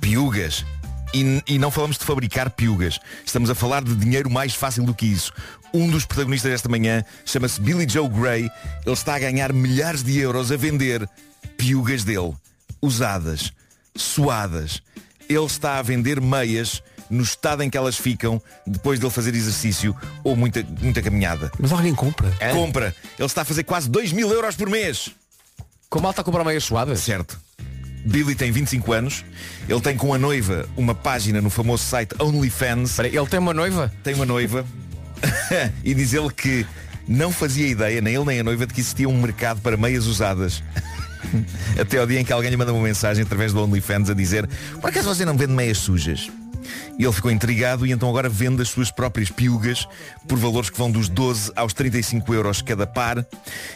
Speaker 5: piugas. E, e não falamos de fabricar piugas. Estamos a falar de dinheiro mais fácil do que isso. Um dos protagonistas desta manhã chama-se Billy Joe Gray. Ele está a ganhar milhares de euros a vender piugas dele. Usadas. Suadas. Ele está a vender meias no estado em que elas ficam depois de ele fazer exercício ou muita, muita caminhada.
Speaker 1: Mas alguém compra?
Speaker 5: Compra. Ele está a fazer quase 2 mil euros por mês.
Speaker 6: Com malta a comprar meias suadas?
Speaker 5: Certo. Billy tem 25 anos. Ele tem com a noiva uma página no famoso site OnlyFans.
Speaker 6: Espera, ele tem uma noiva?
Speaker 5: Tem uma noiva. e diz ele que não fazia ideia, nem ele nem a noiva, de que existia um mercado para meias usadas. Até ao dia em que alguém lhe manda uma mensagem através do OnlyFans a dizer Por acaso você não vende meias sujas? E ele ficou intrigado e então agora vende as suas próprias piugas por valores que vão dos 12 aos 35 euros cada par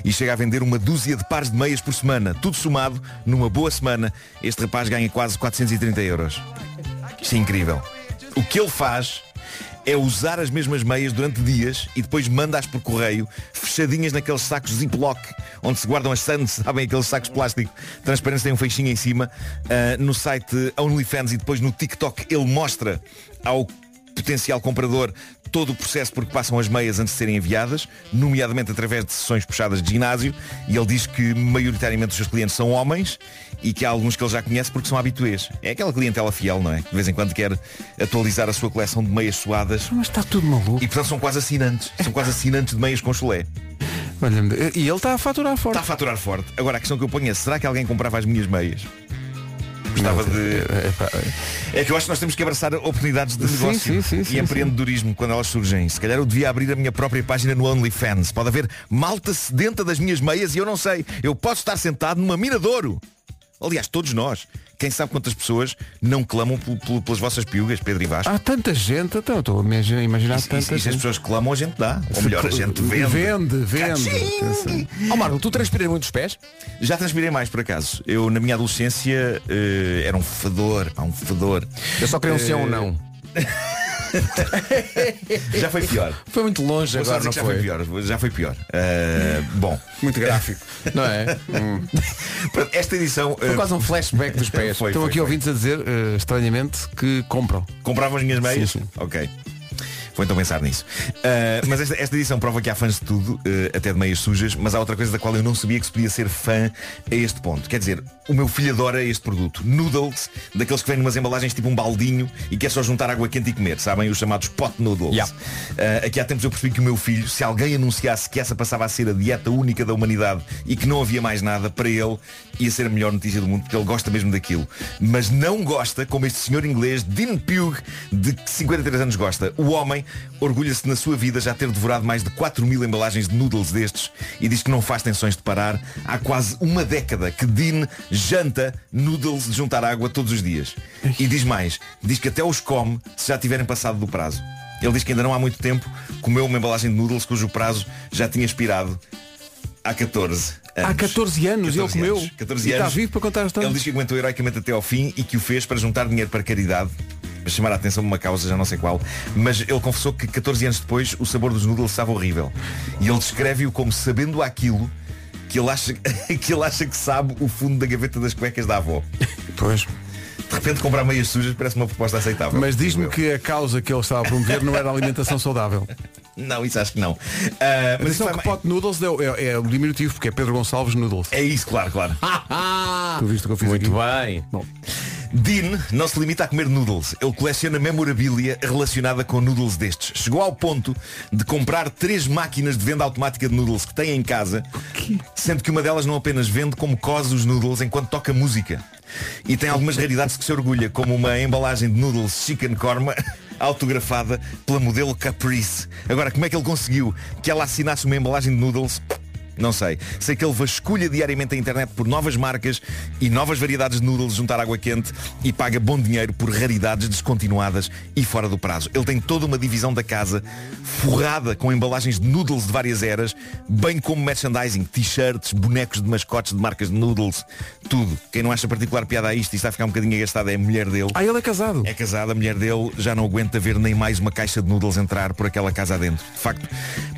Speaker 5: e chega a vender uma dúzia de pares de meias por semana. Tudo somado, numa boa semana, este rapaz ganha quase 430 euros. Isto é incrível. O que ele faz é usar as mesmas meias durante dias e depois manda-as por correio, fechadinhas naqueles sacos Ziploc, onde se guardam as sandes, sabem aqueles sacos de plástico transparentes, têm um feixinho em cima, uh, no site OnlyFans e depois no TikTok ele mostra ao potencial comprador todo o processo por que passam as meias antes de serem enviadas, nomeadamente através de sessões puxadas de ginásio, e ele diz que maioritariamente os seus clientes são homens e que há alguns que ele já conhece porque são habituês. É aquela clientela fiel, não é? De vez em quando quer atualizar a sua coleção de meias suadas.
Speaker 1: Mas está tudo maluco.
Speaker 5: E portanto são quase assinantes. São quase assinantes de meias com chulé.
Speaker 1: e ele está a faturar forte.
Speaker 5: Está a faturar forte. Agora a questão que eu ponho é, será que alguém comprava as minhas meias? Gostava de. É que eu acho que nós temos que abraçar oportunidades de negócio
Speaker 1: sim, sim, sim,
Speaker 5: e empreendedorismo quando elas surgem. Se calhar eu devia abrir a minha própria página no OnlyFans. Pode haver malta sedenta das minhas meias e eu não sei. Eu posso estar sentado numa mina de ouro. Aliás, todos nós. Quem sabe quantas pessoas não clamam pelas vossas piugas, Pedro e Vasco?
Speaker 1: Há tanta gente, então estou a imaginar
Speaker 5: e,
Speaker 1: tanta
Speaker 5: e, se as pessoas clamam, a gente dá. Ou melhor, a gente vende.
Speaker 1: Vende, vende.
Speaker 6: Ó oh, Marco, tu transpiras muitos pés?
Speaker 5: Já transpirei mais, por acaso. Eu, na minha adolescência, uh, era um fedor, pá, um fedor.
Speaker 6: Eu só queria um sim ou um não.
Speaker 5: já foi pior.
Speaker 6: Foi muito longe
Speaker 5: Vou
Speaker 6: agora, não
Speaker 5: já
Speaker 6: foi?
Speaker 5: foi pior. Já foi pior. Uh, bom.
Speaker 1: Muito gráfico.
Speaker 6: Não é?
Speaker 5: Pronto, Esta edição.
Speaker 6: Foi
Speaker 5: uh,
Speaker 6: quase um flashback dos pés.
Speaker 5: Foi,
Speaker 1: Estão
Speaker 5: foi,
Speaker 1: aqui
Speaker 5: foi.
Speaker 1: ouvintes a dizer, eh, estranhamente, que compram.
Speaker 5: Compravam as minhas meias?
Speaker 1: Sim, sim.
Speaker 5: Ok. Vou então pensar nisso. Uh, mas esta, esta edição prova que há fãs de tudo, uh, até de meias sujas, mas há outra coisa da qual eu não sabia que se podia ser fã a este ponto. Quer dizer, o meu filho adora este produto. Noodles, daqueles que vêm numas embalagens tipo um baldinho e que é só juntar água quente e comer, sabem? Os chamados pot noodles.
Speaker 6: Yeah.
Speaker 5: Uh, aqui há tempos eu percebi que o meu filho, se alguém anunciasse que essa passava a ser a dieta única da humanidade e que não havia mais nada, para ele ia ser a melhor notícia do mundo, porque ele gosta mesmo daquilo. Mas não gosta, como este senhor inglês, Dean Pugh, de 53 anos gosta. O homem orgulha-se na sua vida já ter devorado mais de 4 mil embalagens de noodles destes e diz que não faz tensões de parar. Há quase uma década que Dean janta noodles de juntar água todos os dias. E diz mais, diz que até os come se já tiverem passado do prazo. Ele diz que ainda não há muito tempo comeu uma embalagem de noodles cujo prazo já tinha expirado há 14 anos.
Speaker 1: Há 14 anos, ele comeu.
Speaker 5: anos. 14
Speaker 1: E está
Speaker 5: anos.
Speaker 1: vivo para contar a história.
Speaker 5: Ele diz que aguentou heroicamente até ao fim e que o fez para juntar dinheiro para caridade chamar a atenção de uma causa, já não sei qual, mas ele confessou que 14 anos depois o sabor dos noodles estava horrível. E ele descreve-o como sabendo aquilo que ele, acha, que ele acha que sabe o fundo da gaveta das cuecas da avó.
Speaker 1: Pois.
Speaker 5: De repente comprar meias sujas parece uma proposta aceitável.
Speaker 1: Mas diz-me que a causa que ele estava a promover não era a alimentação saudável.
Speaker 5: Não, isso acho que não. Ah, mas isso
Speaker 1: que
Speaker 5: mais-
Speaker 1: pot noodles é, é, é o diminutivo, porque é Pedro Gonçalves Noodles.
Speaker 5: É isso, claro, claro.
Speaker 1: Tu viste o que eu fiz
Speaker 6: Muito
Speaker 1: aqui?
Speaker 6: bem.
Speaker 1: Bom,
Speaker 5: Dean não se limita a comer noodles. Ele coleciona memorabilia relacionada com noodles destes. Chegou ao ponto de comprar três máquinas de venda automática de noodles que tem em casa, sendo que uma delas não apenas vende, como cose os noodles enquanto toca música. E tem algumas raridades que se orgulha, como uma embalagem de noodles chicken korma autografada pela modelo Caprice. Agora, como é que ele conseguiu que ela assinasse uma embalagem de noodles? Não sei. Sei que ele vasculha diariamente a internet por novas marcas e novas variedades de noodles, juntar água quente e paga bom dinheiro por raridades descontinuadas e fora do prazo. Ele tem toda uma divisão da casa forrada com embalagens de noodles de várias eras, bem como merchandising, t-shirts, bonecos de mascotes de marcas de noodles, tudo. Quem não acha particular piada a isto e está a ficar um bocadinho agastado é a mulher dele.
Speaker 1: Ah, ele é casado.
Speaker 5: É casado, a mulher dele já não aguenta ver nem mais uma caixa de noodles entrar por aquela casa adentro. De facto,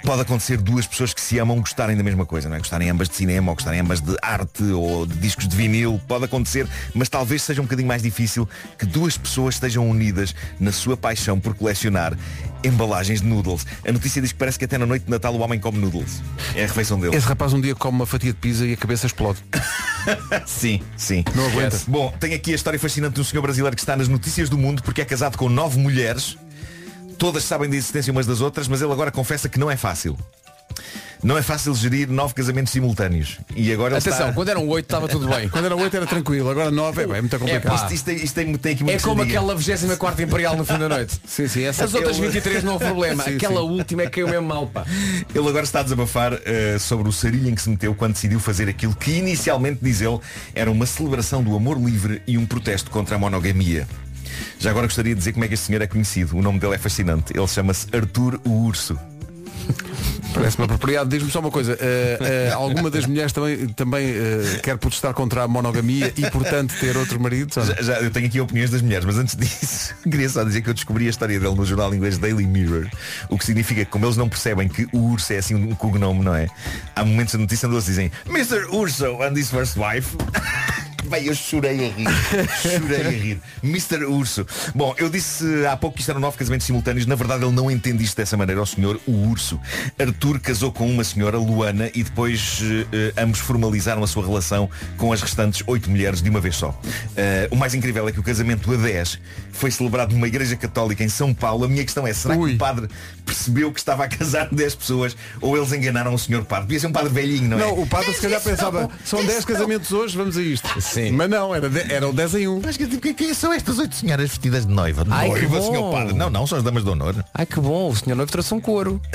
Speaker 5: pode acontecer duas pessoas que se amam gostarem da mesma coisa, não é? Gostarem ambas de cinema ou gostarem ambas de arte ou de discos de vinil. Pode acontecer, mas talvez seja um bocadinho mais difícil que duas pessoas estejam unidas na sua paixão por colecionar embalagens de noodles. A notícia diz que parece que até na noite de Natal o homem come noodles. É a refeição dele.
Speaker 1: Esse rapaz um dia come uma fatia de pizza e a cabeça explode.
Speaker 5: sim, sim.
Speaker 1: Não aguenta.
Speaker 5: Bom, tem aqui a história fascinante de um senhor brasileiro que está nas notícias do mundo porque é casado com nove mulheres. Todas sabem da existência umas das outras, mas ele agora confessa que não é fácil. Não é fácil gerir nove casamentos simultâneos. E agora
Speaker 6: Atenção,
Speaker 5: está...
Speaker 6: quando eram oito estava tudo bem.
Speaker 1: Quando era 8 era tranquilo, agora 9 é, bem, é muito complicado.
Speaker 5: Isto, isto tem, isto tem, tem aqui muito
Speaker 6: É como aquela 24 Imperial no fim da noite.
Speaker 1: Sim, sim, essa
Speaker 6: As outras
Speaker 5: Ele-
Speaker 6: 23 não houve problema.
Speaker 1: Sim,
Speaker 6: Aquela
Speaker 1: sim.
Speaker 6: última é que caiu mesmo mal, pá.
Speaker 5: Ele agora está a desabafar eh, sobre o sarilho em que se meteu quando decidiu fazer aquilo que inicialmente, diz ele, era uma celebração do amor livre e um protesto contra a monogamia. Já agora gostaria de dizer como é que este senhor é conhecido. O nome dele é fascinante. Ele chama-se Arthur o Urso.
Speaker 1: Parece-me apropriado. Diz-me só uma coisa. eh, eh, alguma das mulheres também, também eh, quer protestar contra a monogamia e, portanto, ter outros maridos? ou não?
Speaker 5: Já, já- eu tenho aqui opiniões das mulheres, mas antes disso, queria só dizer que eu descobri a história dele no jornal inglês Daily Mirror, o que significa que como eles não percebem que o urso é assim um cognome, não é? Há momentos da notícia onde eles dizem Mr. Urso and his first wife. Bem, eu chorei a rir. Chorei a rir. Mr. Urso. Bom, eu disse há pouco que isto eram nove casamentos simultâneos. Na verdade, ele não entende isto dessa maneira. O senhor, o Urso. Arthur casou com uma senhora, Luana, e depois eh, ambos formalizaram a sua relação com as restantes oito mulheres de uma vez só. Eh, o mais incrível é que o casamento a 10 foi celebrado numa igreja católica em São Paulo. A minha questão é, será que o padre percebeu que estava a casar 10 pessoas ou eles enganaram o senhor padre? Devia ser um padre velhinho, não é?
Speaker 1: Não, o padre se calhar pensava, são 10 casamentos hoje, vamos a isto.
Speaker 6: Sim.
Speaker 1: Mas não, era, de, era o 10 em 1.
Speaker 5: Mas que, que, que são estas oito senhoras vestidas de noiva?
Speaker 6: Ai, que
Speaker 5: noiva,
Speaker 6: bom.
Speaker 5: senhor padre. Não, não, são as damas de honor.
Speaker 6: Ai que bom, o senhor noivo trouxe um couro.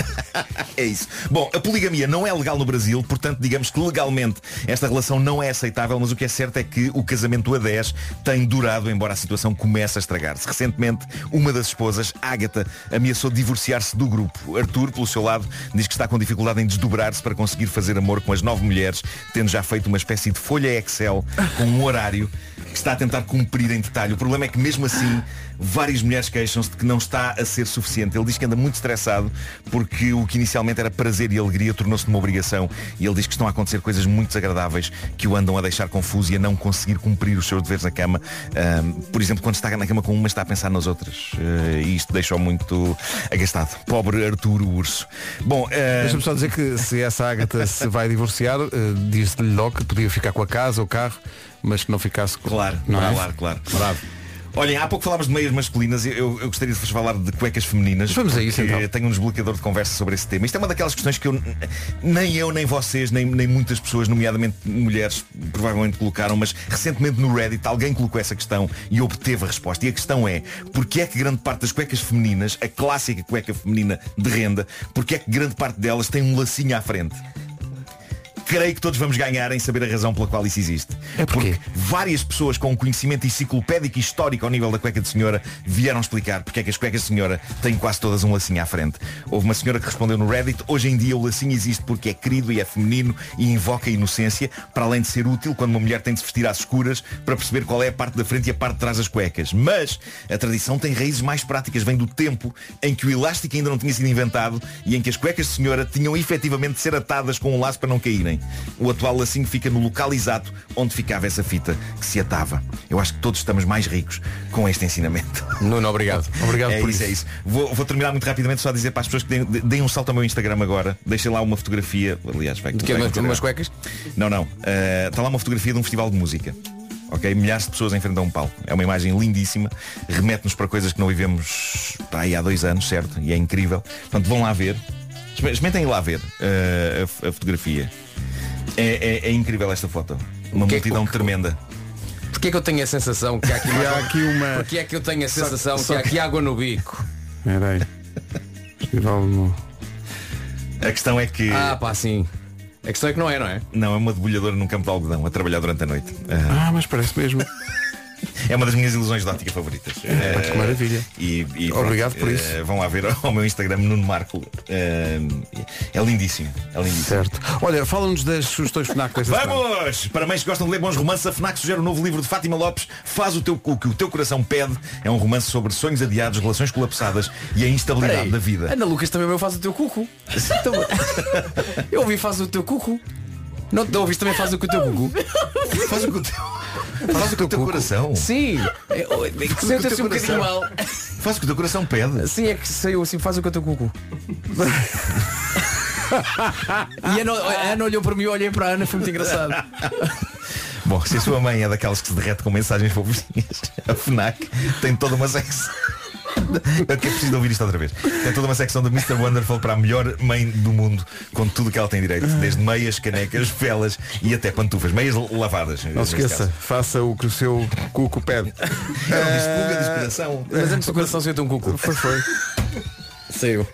Speaker 5: É isso. Bom, a poligamia não é legal no Brasil, portanto, digamos que legalmente esta relação não é aceitável, mas o que é certo é que o casamento a 10 tem durado, embora a situação comece a estragar-se. Recentemente, uma das esposas, Ágata, ameaçou divorciar-se do grupo. Arthur, pelo seu lado, diz que está com dificuldade em desdobrar-se para conseguir fazer amor com as nove mulheres, tendo já feito uma espécie de folha Excel com um horário que está a tentar cumprir em detalhe. O problema é que mesmo assim várias mulheres queixam-se de que não está a ser suficiente. Ele diz que anda muito estressado porque o que inicialmente era prazer e alegria tornou-se numa obrigação e ele diz que estão a acontecer coisas muito desagradáveis que o andam a deixar confuso e a não conseguir cumprir os seus deveres na cama. Por exemplo, quando está na cama com uma está a pensar nas outras. Ah, e isto deixa-o muito agastado. Pobre Arturo Urso. Bom, ah,
Speaker 1: Deixa-me só dizer que se essa Ágata se vai divorciar, eh, diz-lhe logo que podia ficar com a casa, o carro, mas que não ficasse com.
Speaker 5: Claro,
Speaker 1: não é?
Speaker 5: claro, claro. Olhem, há pouco falámos de meias masculinas eu, eu gostaria de vos falar de cuecas femininas.
Speaker 1: Vamos a isso, então.
Speaker 5: Tenho um desbloqueador de conversa sobre esse tema. Isto é uma daquelas questões que eu, nem eu, nem vocês, nem, nem muitas pessoas, nomeadamente mulheres, provavelmente colocaram, mas recentemente no Reddit alguém colocou essa questão e obteve a resposta. E a questão é, porque é que grande parte das cuecas femininas, a clássica cueca feminina de renda, porque é que grande parte delas tem um lacinho à frente? Creio que todos vamos ganhar em saber a razão pela qual isso existe.
Speaker 1: É porquê?
Speaker 5: Porque várias pessoas com um conhecimento enciclopédico e histórico ao nível da cueca de senhora vieram explicar porque é que as cuecas de senhora têm quase todas um lacinho à frente. Houve uma senhora que respondeu no Reddit, hoje em dia o lacinho existe porque é querido e é feminino e invoca a inocência, para além de ser útil quando uma mulher tem de se vestir às escuras para perceber qual é a parte da frente e a parte de trás das cuecas. Mas a tradição tem raízes mais práticas, vem do tempo em que o elástico ainda não tinha sido inventado e em que as cuecas de senhora tinham efetivamente de ser atadas com um laço para não caírem. O atual lacinho fica no local exato onde ficava essa fita que se atava. Eu acho que todos estamos mais ricos com este ensinamento.
Speaker 6: Nuno, obrigado.
Speaker 1: Obrigado
Speaker 5: é
Speaker 1: por
Speaker 5: isso,
Speaker 1: isso.
Speaker 5: é isso. Vou, vou terminar muito rapidamente só a dizer para as pessoas que deem, deem um salto ao meu Instagram agora. Deixem lá uma fotografia. Aliás, vai
Speaker 6: De que
Speaker 5: vai
Speaker 6: umas, umas cuecas?
Speaker 5: Não, não. Uh, está lá uma fotografia de um festival de música. Ok? Milhares de pessoas em frente a um palco. É uma imagem lindíssima. Remete-nos para coisas que não vivemos aí há dois anos, certo? E é incrível. Portanto, vão lá ver. Exper- Experimentem lá ver uh, a, a fotografia. É, é- é incrível esta foto. Uma
Speaker 6: que é que-
Speaker 5: multidão tremenda.
Speaker 6: Porquê é que eu tenho a sensação que há aqui,
Speaker 1: há aqui uma.
Speaker 6: Porquê é que eu tenho a sensação
Speaker 1: só
Speaker 6: que há aqui água no bico?
Speaker 1: Aí. No-
Speaker 5: A questão é que.
Speaker 6: Ah, pá, sim. A questão é que não é, não é?
Speaker 5: Não, é uma debulhadora num campo de algodão a trabalhar durante a noite. Ah,
Speaker 1: mas parece mesmo.
Speaker 5: É uma das minhas ilusões de ótica favoritas.
Speaker 1: Ah, que
Speaker 5: Eh,
Speaker 1: maravilha.
Speaker 5: E, e
Speaker 1: Obrigado por
Speaker 5: eh,
Speaker 1: isso.
Speaker 5: Vão lá ver ao meu Instagram, Nuno Marco. Eh, é lindíssimo. É lindíssimo.
Speaker 1: Certo. Olha, fala-nos das sugestões FNAC desta semana.
Speaker 5: Vamos! Para mães que gostam de ler bons romances, a FNAC sugere o novo livro de Fátima Lopes, Faz o, teu, o que o teu coração pede. É um romance sobre sonhos adiados, relações colapsadas e a instabilidade
Speaker 6: Peraí,
Speaker 5: da vida.
Speaker 6: Ana Lucas também meu faz o teu cuco. Então, eu ouvi faz o teu cuco. Não te ouviste também faz o que o teu cuco?
Speaker 5: Faz o que o teu, faz o que o teu coração.
Speaker 6: Sim. É, oh, é Senta-se um bocadinho mal.
Speaker 5: Faz o que o teu coração pede.
Speaker 6: Sim, é que saiu assim, faz o que o teu cuco. E a Ana, a Ana olhou para mim, eu olhei para a Ana, foi muito engraçado.
Speaker 5: Bom, se a sua mãe é daquelas que se derrete com mensagens fofinhas, a FNAC tem toda uma secção. Eu que é preciso ouvir isto outra vez. Tem toda uma secção do Mr. Wonderful para a melhor mãe do mundo, com tudo o que ela tem direito. Desde meias, canecas, velas e até pantufas. Meias lavadas.
Speaker 1: Não se esqueça, faça o que o seu cuco pede.
Speaker 5: Não, disse pulga, disse coração.
Speaker 6: Mas antes do coração senta um cuco.
Speaker 1: Foi, foi.
Speaker 6: Saiu.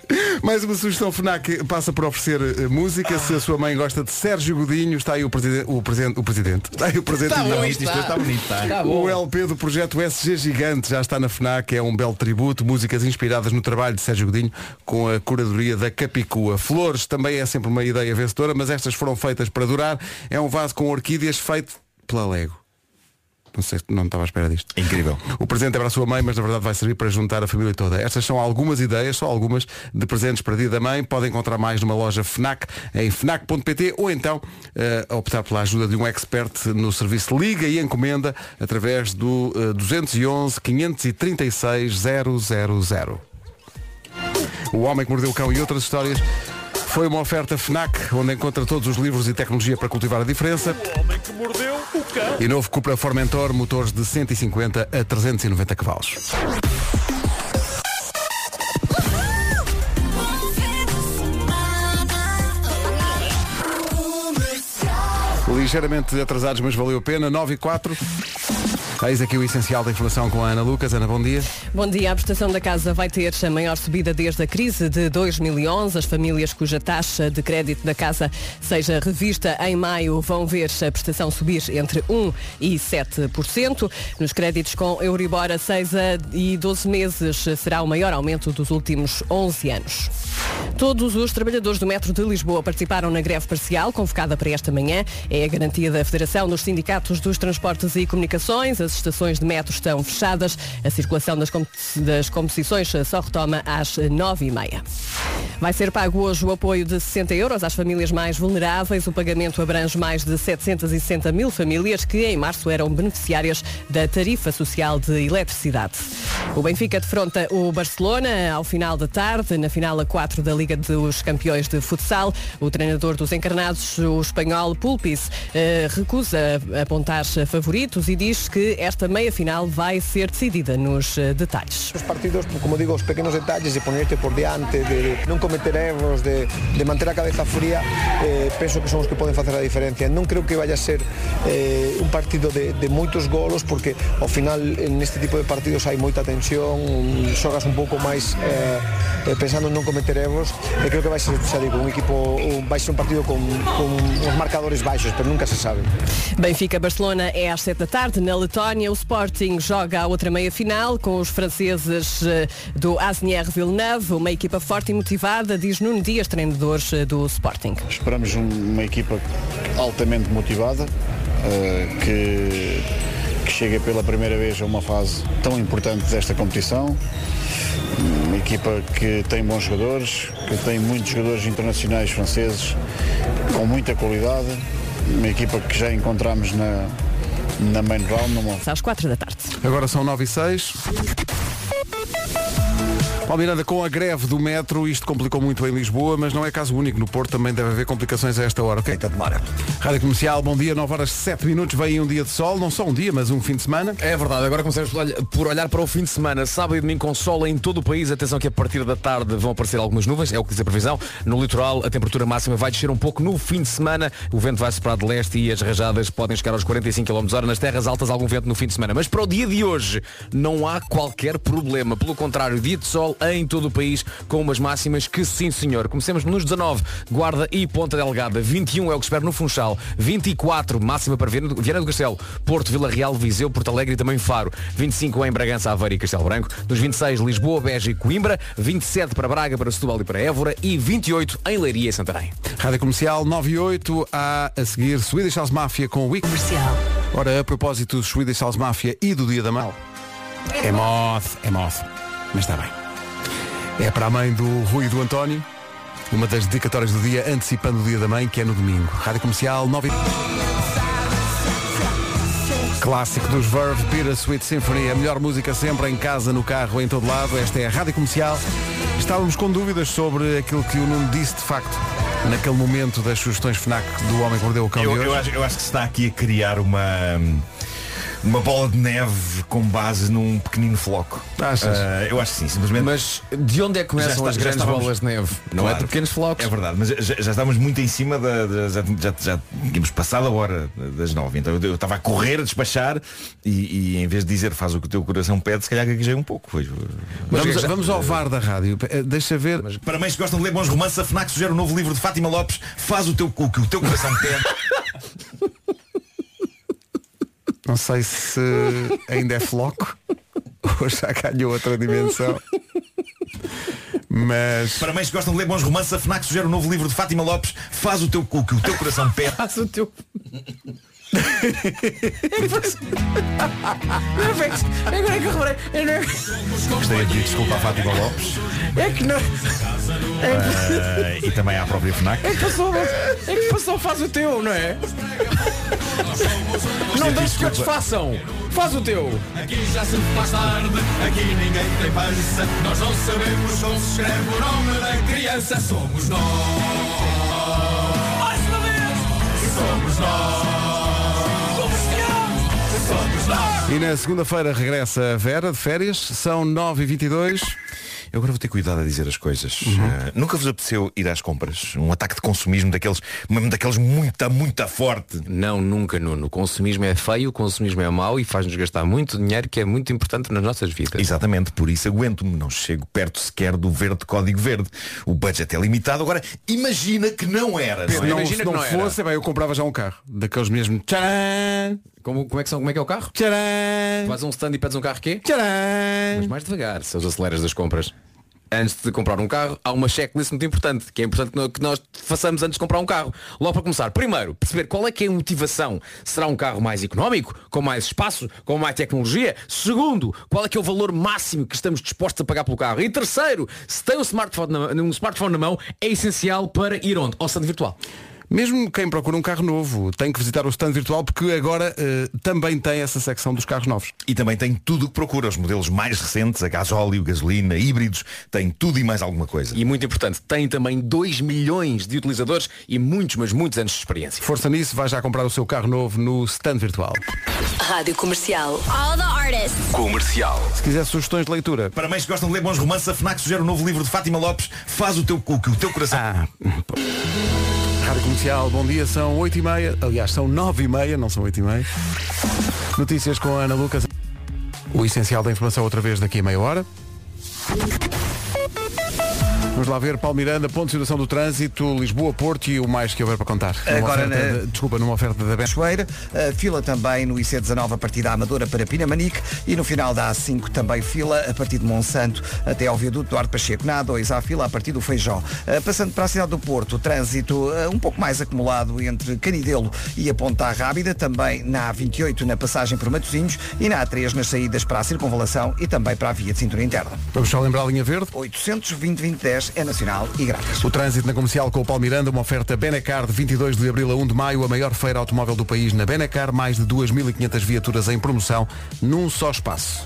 Speaker 1: Mais uma sugestão FNAC passa por oferecer eh, música. Se a sua mãe gosta de Sérgio Godinho, está aí o, preside o, presente, o presidente. Está aí o presente.
Speaker 5: Está bom, isto, isto está bonito, está.
Speaker 1: O LP do projeto SG Gigante já está na FNAC, é um belo tributo, músicas inspiradas no trabalho de Sérgio Godinho com a curadoria da Capicua. Flores também é sempre uma ideia vencedora, mas estas foram feitas para durar. É um vaso com orquídeas feito pela Lego. Não sei, não estava à espera disto.
Speaker 5: Incrível.
Speaker 1: O presente é para a sua mãe, mas na verdade vai servir para juntar a família toda. Estas são algumas ideias, só algumas, de presentes para dia da mãe. Podem encontrar mais numa loja FNAC, em FNAC.pt ou então eh, optar pela ajuda de um expert no serviço Liga e Encomenda através do eh, 211 536 000. O Homem que Mordeu o Cão e outras histórias foi uma oferta FNAC, onde encontra todos os livros e tecnologia para cultivar a diferença.
Speaker 13: O homem que mordeu o cão.
Speaker 1: E novo Cupra Formentor, motores de 150 a 390 cavalos. Ligeiramente atrasados, mas valeu a pena. 9 e 4. Eis aqui o essencial da informação com a Ana Lucas. Ana, bom dia.
Speaker 11: Bom dia. A prestação da casa vai ter a maior subida desde a crise de 2011. As famílias cuja taxa de crédito da casa seja revista em maio vão ver a prestação subir entre 1% e 7%. Nos créditos com Euribor a 6 e 12 meses será o maior aumento dos últimos 11 anos. Todos os trabalhadores do metro de Lisboa participaram na greve parcial convocada para esta manhã. É a garantia da Federação dos Sindicatos dos Transportes e Comunicações. As estações de metro estão fechadas. A circulação das, com das composições só retoma às 9h30. Vai ser pago hoje o apoio de 60 euros às famílias mais vulneráveis. O pagamento abrange mais de 760 mil famílias que em março eram beneficiárias da tarifa social de eletricidade. O Benfica defronta o Barcelona ao final da tarde, na final a 4 da Liga dos Campeões de Futsal. O treinador dos encarnados, o espanhol Pulpis, eh, recusa apontar favoritos e diz que esta meia-final vai ser decidida nos eh, detalhes.
Speaker 14: Os partidos, como digo, os pequenos detalles de ponerte por diante, de non cometer erros, de, de manter a cabeza fría, eh, penso que son os que poden facer a diferencia. Non creo que vaya a ser eh, un partido de, de moitos golos, porque ao final neste tipo de partidos hai moita tensión, xogas un pouco máis eh, eh, pensando en non cometer erros, e creo que vai ser, xa digo, un equipo, vai ser un partido con, con uns marcadores baixos, pero nunca se sabe.
Speaker 11: Benfica-Barcelona é às 7 da tarde. Na Letónia, o Sporting joga a outra meia-final com os franceses eh, do Asnier Villeneuve, uma equipa forte e motivada, diz Nuno Dias, treinador eh, do Sporting.
Speaker 15: Esperamos um- uma equipa altamente motivada, eh, que, que chega pela primeira vez a uma fase tão importante desta competição. Uma equipa que tem bons jogadores, que tem muitos jogadores internacionais franceses com muita qualidade. Uma equipa que já encontramos na, na main round. Numa...
Speaker 11: Às 4 da tarde.
Speaker 1: Agora são 9 e 6. Paulo Miranda, com a greve do metro, isto complicou muito em Lisboa, mas não é caso único. No Porto também deve haver complicações a esta hora, ok?
Speaker 3: Então demora.
Speaker 1: Rádio Comercial, bom dia, 9 horas 7 minutos, vem um dia de sol, não só um dia, mas um fim de semana.
Speaker 6: É verdade, agora começamos por olhar- por olhar para o fim de semana. Sábado e domingo com sol em todo o país. Atenção que a partir da tarde vão aparecer algumas nuvens, é o que diz a previsão. No litoral, a temperatura máxima vai descer um pouco no fim de semana. O vento vai soprar de leste e as rajadas podem chegar aos 45 km hora. Nas terras altas, algum vento no fim de semana. Mas para o dia de hoje, não há qualquer problema. Pelo contrário, dia de sol em todo o país, com umas máximas que sim, senhor. Comecemos nos 19, Guarda e Ponta Delgada. 21 é o que espero no Funchal. 24, máxima para Viana do, Castelo. Porto, Vila Real, Viseu, Porto Alegre e também Faro. 25 em Bragança, Aveiro e Castelo Branco. Nos 26, Lisboa, Beja e Coimbra. 27 para Braga, para Setúbal e para Évora. E 28 em Leiria e Santarém.
Speaker 1: Rádio Comercial 9 e 8, há a seguir Swedish House Mafia com o Week.
Speaker 12: Comercial.
Speaker 1: Ora, a propósito do Swedish House Mafia e do Dia da Mãe. É moth, é moth. Mas está bem. É para a mãe do Rui e do António. Uma das dedicatórias do dia, antecipando o Dia da Mãe, que é no domingo. Rádio Comercial 9 e... Clássico dos Verve, Beat Sweet Symphony, a melhor música sempre, em casa, no carro, em todo lado. Esta é a Rádio Comercial. Estávamos com dúvidas sobre aquilo que o Nuno disse de facto. naquele momento das sugestões FNAC do Homem que Mordeu o Cão
Speaker 5: Eu, eu acho, eu acho que se está aqui a criar uma uma bola de neve com base num pequenino floco.
Speaker 1: Achas?
Speaker 5: Ah, eu acho que sim, simplesmente.
Speaker 6: Mas de onde é que começam
Speaker 5: Já está-
Speaker 6: as
Speaker 5: já
Speaker 6: grandes
Speaker 5: estávamos-
Speaker 6: bolas de neve? Não é
Speaker 5: Claro.
Speaker 6: de pequenos flocos.
Speaker 5: É verdade, mas já, já estávamos muito em cima da. da- já, já, já tínhamos passado a hora das nove. Então eu, eu estava a correr, a despachar e, e em vez de dizer faz o que o teu coração pede, se calhar gaguejei um pouco. Pois,
Speaker 1: Vamos, vamos ao VAR da rádio. Eh, Deixa ver.
Speaker 5: Para mães que gostam de ler bons romances, a FNAC sugere o novo livro de Fátima Lopes, faz o, teu, o que o teu coração pede.
Speaker 1: Não sei se ainda é floco ou já ganhou outra dimensão. Mas.
Speaker 5: Para mães que gostam de ler bons romances, a FNAC sugere o novo livro de Fátima Lopes, faz o, teu, o que o teu coração pede.
Speaker 6: Faz o teu. Agora é que eu reparei. Não-
Speaker 5: Gostaria de pedir desculpa à Fátima Lopes
Speaker 6: É que não.
Speaker 5: eh, e também à própria FNAC.
Speaker 6: É que passou. É que passou, faz o teu, não é? Não deixes que outros façam. Faz o teu.
Speaker 13: Aqui já se faz tarde, aqui ninguém tem pança. Nós não sabemos como se escreve o nome da criança. Somos nós. Mais uma vez, somos nós. Comercial, somos nós.
Speaker 1: E na segunda-feira regressa a Vera de férias. São 9h22.
Speaker 5: Eu agora vou ter cuidado a dizer as coisas.
Speaker 1: Uhum.
Speaker 5: Eh, nunca vos apeteceu ir às compras? Um ataque de consumismo daqueles, mesmo daqueles muito, muito forte.
Speaker 6: Não, nunca, Nuno. O consumismo é feio, o consumismo é mau e faz-nos gastar muito dinheiro que é muito importante nas nossas vidas.
Speaker 5: Exatamente, por isso aguento-me. Não chego perto sequer do verde código verde. O budget é limitado. Agora, imagina que não era. Não é?
Speaker 1: Não,
Speaker 6: Imagina
Speaker 1: se
Speaker 6: que
Speaker 1: não,
Speaker 6: não era.
Speaker 1: fosse, bem, eu comprava já um carro. Daqueles mesmo. Tcharam!
Speaker 6: Como, como, é que são, como é que é o carro?
Speaker 1: Tcharam!
Speaker 6: Vais a um stand e pedes um carro quê?
Speaker 1: Tcharam!
Speaker 6: Mas mais devagar, se os aceleras das compras. Antes de comprar um carro, há uma checklist muito importante, que é importante que nós façamos antes de comprar um carro. Logo para começar, primeiro, perceber qual é que é a motivação. Será um carro mais económico, com mais espaço, com mais tecnologia? Segundo, qual é que é o valor máximo que estamos dispostos a pagar pelo carro? E terceiro, se tem um smartphone na, um smartphone na mão, é essencial para ir onde? Ao stand virtual.
Speaker 1: Mesmo quem procura um carro novo tem que visitar o stand virtual porque agora eh, também tem essa secção dos carros novos.
Speaker 5: E também tem tudo o que procura. Os modelos mais recentes, a gasóleo, gasolina, híbridos, tem tudo e mais alguma coisa.
Speaker 6: E muito importante, tem também 2 milhões de utilizadores e muitos, mas muitos anos de experiência.
Speaker 1: Força nisso, vai já comprar o seu carro novo no stand virtual.
Speaker 4: Rádio Comercial.
Speaker 16: All the artists.
Speaker 5: Comercial.
Speaker 1: Se quiser sugestões de leitura,
Speaker 5: Para mães que gostam de ler bons romances, a FNAC sugere o novo livro de Fátima Lopes, faz o teu o que o teu coração.
Speaker 1: Ah, Rádio Comercial, bom dia, são 8h30, aliás, são 9h30, não são 8h30. Notícias com a Ana Lucas. O essencial da informação outra vez daqui a meia hora. Vamos lá ver, Paulo Miranda, ponto de situação do trânsito, Lisboa, Porto e o mais que houver para contar. Numa
Speaker 3: Agora,
Speaker 1: oferta de- desculpa, numa oferta da Ben.
Speaker 3: Cachoeira, uh, fila também no IC19 a partir da Amadora para Pinamanique e no final da A5 também fila a partir de Monsanto até ao viaduto Duarte Pacheco. Na A2 há fila a partir do Feijó. Uh, passando para a cidade do Porto, o trânsito uh, um pouco mais acumulado entre Canidelo e a Ponta Rábida, também na A28 na passagem por Matosinhos e na A3 nas saídas para a Circunvalação e também para a via de cintura interna.
Speaker 1: Vamos só lembrar a linha verde.
Speaker 3: 820 2010 é nacional e grátis.
Speaker 1: O trânsito na comercial com o Paulo Miranda, uma oferta Benacar de 22 de abril a 1 de maio, a maior feira automóvel do país na Benacar, mais de 2.500 viaturas em promoção num só espaço.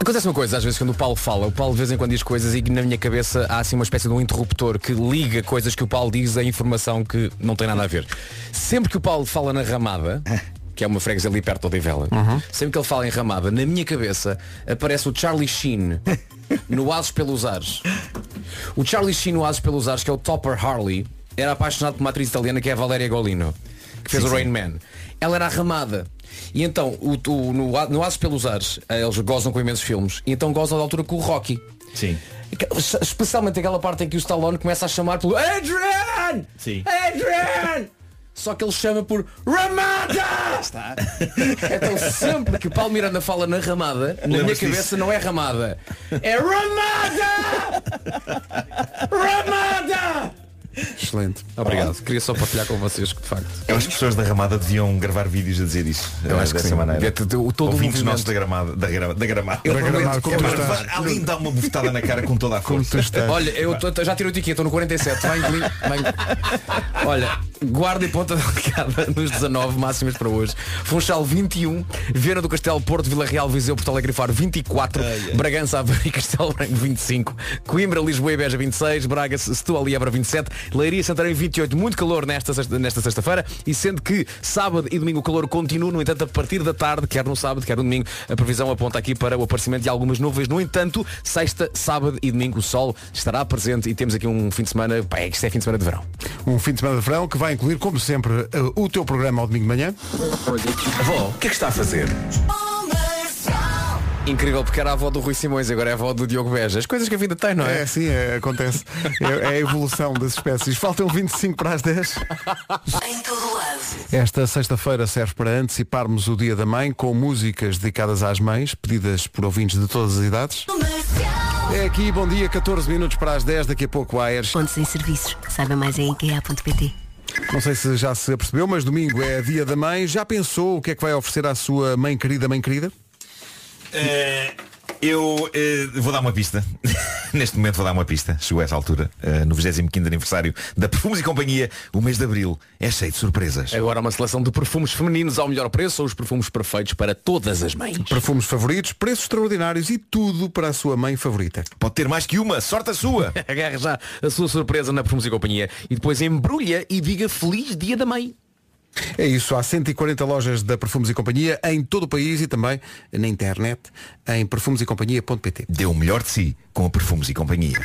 Speaker 6: Acontece uma coisa, às vezes quando o Paulo fala, o Paulo de vez em quando diz coisas e na minha cabeça há assim uma espécie de um interruptor que liga coisas que o Paulo diz a informação que não tem nada a ver. Sempre que o Paulo fala na ramada, que é uma freguesia ali perto de Odivela, sempre que ele fala em ramada, na minha cabeça aparece o Charlie Sheen no Ases pelos Ares. O Charlie Sheen no Ases pelos Ares, que é o Topper Harley, era apaixonado por uma atriz italiana que é a Valéria Golino, que fez
Speaker 5: Sim,
Speaker 6: o
Speaker 5: sim.
Speaker 6: Rain Man. Ela era a ramada. E então, o, o- no, no Ases pelos Ares, eh, eles gozam com imensos filmes, e então gozam da altura com o Rocky.
Speaker 5: Sim.
Speaker 6: Especialmente aquela parte em que o Stallone começa a chamar pelo Adrian!
Speaker 5: Sim.
Speaker 6: Adrian! Só que ele chama por Ramada!
Speaker 3: Está.
Speaker 6: Então sempre que o Paulo Miranda fala na ramada, na minha cabeça
Speaker 5: disso?
Speaker 6: não é ramada. É Ramada! Ramada!
Speaker 1: Excelente.
Speaker 6: Obrigado. Queria só partilhar com vocês que de facto.
Speaker 5: Eu acho que as pessoas da Ramada deviam gravar vídeos a dizer isso.
Speaker 6: Eu
Speaker 5: eh,
Speaker 6: acho que
Speaker 5: dessa
Speaker 6: sim.
Speaker 5: maneira.
Speaker 6: Ter- o- todo o
Speaker 5: Ouvintes nossos da Gramada. Da, gra, da Gramada.
Speaker 1: Da Gramada,
Speaker 3: que
Speaker 1: como
Speaker 3: vou-
Speaker 1: estás?
Speaker 5: Alguém dá uma bufetada na cara com toda a
Speaker 1: Como
Speaker 5: força.
Speaker 1: tu estás?
Speaker 6: Olha, eu tô- já tirei o ticket, estou no 47. Vai vai engolir. Olha, guarda e ponta delicada nos 19 máximas para hoje. Funchal 21, Viana do Castelo, Porto, Vila Real, Viseu, Porto Alegre e Faro 24, Bragança, Aveiro e Castelo Branco 25, Coimbra, Lisboa e Beja 26, Braga, Setúbal e Évora 27, Leiria Santarém 28, muito calor nesta nesta sexta-feira e sendo que sábado e domingo o calor continua, no entanto, a partir da tarde, quer no sábado, quer no domingo, a previsão aponta aqui para o aparecimento de algumas nuvens. No entanto, sexta, sábado e domingo o sol estará presente e temos aqui um fim de semana, pá, isto é fim de semana de verão.
Speaker 1: Um fim de semana de verão que vai incluir, como sempre, eh, o teu programa ao domingo de manhã.
Speaker 6: Avó, o que é que está a fazer? Incrível, porque era a avó do Rui Simões, agora é a avó do Diogo Beja. As coisas que a vida tem, não é?
Speaker 1: É, sim, é, acontece. É, é a evolução das espécies. Faltam 25 para as 10.
Speaker 4: Em todo lado.
Speaker 1: Esta sexta-feira serve para anteciparmos o Dia da Mãe com músicas dedicadas às mães, pedidas por ouvintes de todas as idades. É aqui, bom dia, 14 minutos para as 10, daqui a pouco a Aires.
Speaker 12: Pontos em serviços. Saiba mais em IKEA.pt.
Speaker 1: Não sei se já se apercebeu, mas domingo é Dia da Mãe. Já pensou o que é que vai oferecer à sua mãe querida, mãe querida?
Speaker 5: Eh, eu eh, vou dar uma pista. Neste momento vou dar uma pista. Chegou a essa altura. eh, no 25 aniversário da Perfumes e Companhia, o mês de Abril é cheio de surpresas.
Speaker 6: Agora uma seleção de perfumes femininos ao melhor preço são os perfumes perfeitos para todas as mães.
Speaker 1: Perfumes favoritos, preços extraordinários e tudo para a sua mãe favorita.
Speaker 5: Pode ter mais que uma, sorte a sua.
Speaker 6: Agarre já a sua surpresa na Perfumes e Companhia e depois embrulha e diga Feliz Dia da Mãe.
Speaker 1: É isso, há 140 lojas da Perfumes e Companhia em todo o país e também na internet em perfumesecompanhia.pt.
Speaker 5: Dê o melhor de si com a Perfumes e Companhia.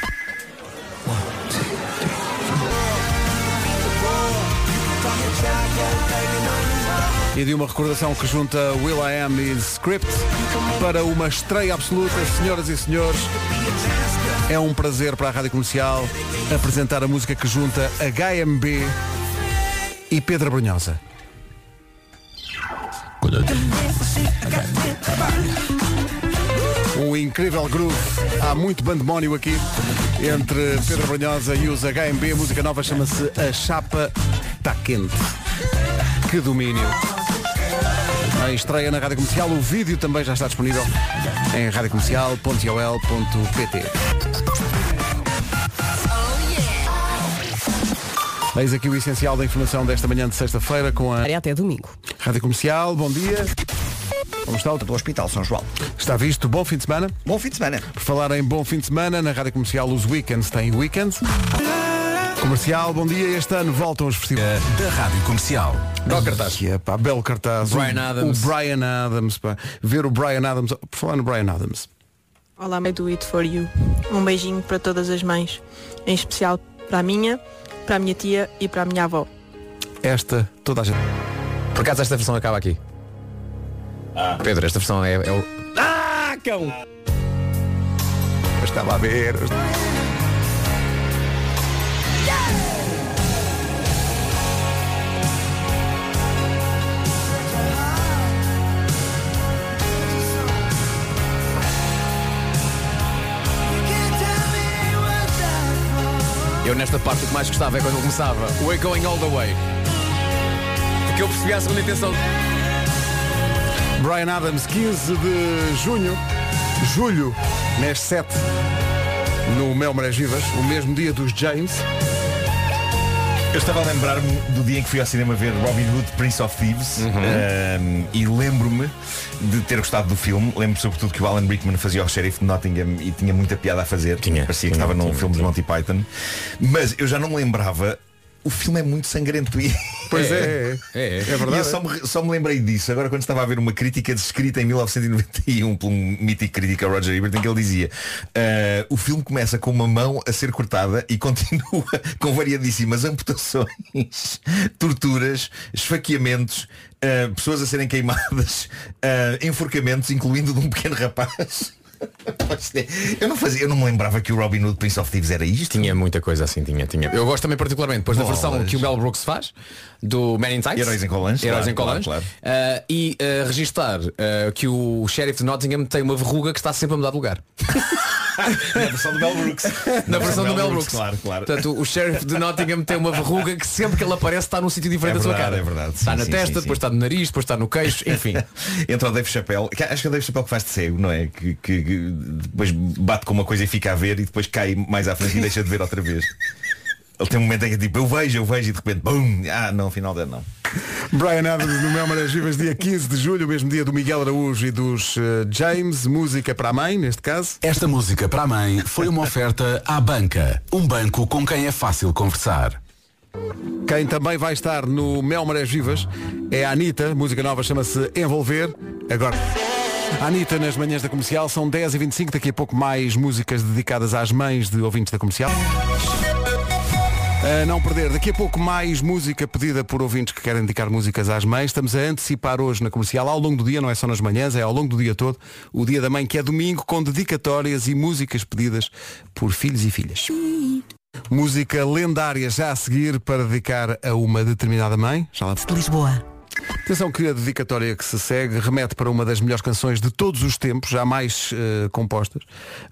Speaker 1: E de uma recordação que junta Will I Am e Script para uma estreia absoluta, senhoras e senhores. É um prazer para a Rádio Comercial apresentar a música que junta HMB e Pedro Brunhosa. Um incrível groove. Há muito bandemónio aqui entre Pedro Brunhosa e os HMB. A música nova chama-se A Chapa Tá Quente. Que domínio. A estreia na Rádio Comercial. O vídeo também já está disponível em radiocomercial.ol.pt Eis aqui o essencial da informação desta manhã de sexta-feira com a
Speaker 11: Até domingo.
Speaker 1: Rádio Comercial. Bom dia. Como está o
Speaker 3: do Hospital São João?
Speaker 1: Está visto? Bom fim de semana?
Speaker 3: Bom fim de semana.
Speaker 1: Por falar em bom fim de semana, na Rádio Comercial os weekends têm weekends. Comercial, bom dia. Este ano voltam os festivais.
Speaker 8: Da Rádio Comercial.
Speaker 6: Belo cartaz.
Speaker 1: É, pá, belo cartaz.
Speaker 6: Bryan
Speaker 1: O-
Speaker 6: Adams.
Speaker 1: O Brian Adams, pá. Ver o Brian Adams. Por falar no Brian Adams.
Speaker 16: Olá, I do it for you. Um beijinho para todas as mães, em especial para a minha, para a minha tia e para a minha avó.
Speaker 1: Esta, toda a gente.
Speaker 6: Por acaso esta versão acaba aqui. Pedro, esta versão é, é o. Ah, cão!
Speaker 1: Eu estava a ver.
Speaker 6: Eu nesta parte o que mais gostava é quando ele começava We're going all the way. Porque eu percebi a segunda intenção.
Speaker 1: Brian Adams, 15 de junho. Julho, mês 7. No Mel Marés Vivas, o mesmo dia dos James.
Speaker 5: Eu estava a lembrar-me do dia em que fui ao cinema ver Robin Hood, Prince of Thieves um, e lembro-me de ter gostado do filme. Lembro sobretudo que o Alan Rickman fazia o xerife de Nottingham e tinha muita piada a fazer. Tinha, Parecia que
Speaker 6: tinha,
Speaker 5: estava num
Speaker 6: tinha,
Speaker 5: filme de Monty Python. Mas eu já não me lembrava. O filme é muito sangrento e...
Speaker 1: Pois é, é, é. É verdade.
Speaker 5: E eu só me, só me lembrei disso agora quando estava a ver uma crítica escrita em 1991 por um mítico crítico Roger Ebert em que ele dizia "Ah, o filme começa com uma mão a ser cortada e continua com variadíssimas amputações, torturas, esfaqueamentos, ah, pessoas a serem queimadas, ah, enforcamentos, incluindo de um pequeno rapaz. Eu não fazia, eu não me lembrava que o Robin Hood Prince of Thieves era isto.
Speaker 6: Tinha muita coisa assim, tinha, tinha. Eu gosto também particularmente depois da versão que o Mel Brooks faz, do Man in Tights.
Speaker 5: Heróis em Colãs,
Speaker 6: Heróis
Speaker 5: claro,
Speaker 6: em Colãs.
Speaker 5: claro,
Speaker 6: Ah, e ah, registar ah, que o sheriff de Nottingham tem uma verruga que está sempre a mudar de lugar.
Speaker 5: Na versão do Mel Brooks.
Speaker 6: Na versão do Mel Brooks.
Speaker 5: Claro, claro.
Speaker 6: Portanto, o sheriff de Nottingham tem uma verruga que sempre que ele aparece está num sítio diferente
Speaker 5: É
Speaker 6: da sua
Speaker 5: verdade,
Speaker 6: cara.
Speaker 5: é verdade.
Speaker 6: Está
Speaker 5: Sim,
Speaker 6: na
Speaker 5: sim,
Speaker 6: testa,
Speaker 5: sim,
Speaker 6: depois está no nariz, depois está no queixo, enfim.
Speaker 5: Entra o Dave Chappelle, acho que é o Dave Chappelle que faz de cego, não é? Que, que- que depois bate com uma coisa e fica a ver e depois cai mais à frente e deixa de ver outra vez. Ele tem um momento em que é tipo, eu vejo, eu vejo e de repente, bum, ah, não, afinal de não.
Speaker 1: Brian Adams no Mel Marés Vivas, dia 15 de julho, o mesmo dia do Miguel Araújo e dos eh, James, música para a mãe, neste caso.
Speaker 8: Esta música para a mãe foi uma oferta à banca. Um banco com quem é fácil conversar.
Speaker 1: Quem também vai estar no Mel Marés Vivas é a Anitta, música nova chama-se Envolver. Agora. A Anitta nas manhãs da comercial são 10h25, daqui a pouco mais músicas dedicadas às mães de ouvintes da comercial. A não perder, daqui a pouco mais música pedida por ouvintes que querem dedicar músicas às mães. Estamos a antecipar hoje na comercial, ao longo do dia, não é só nas manhãs, é ao longo do dia todo, o dia da mãe, que é domingo, com dedicatórias e músicas pedidas por filhos e filhas. Música lendária já a seguir para dedicar a uma determinada mãe. Já lá
Speaker 12: De Lisboa.
Speaker 1: Atenção que a dedicatória que se segue remete para uma das melhores canções de todos os tempos, jamais eh, compostas,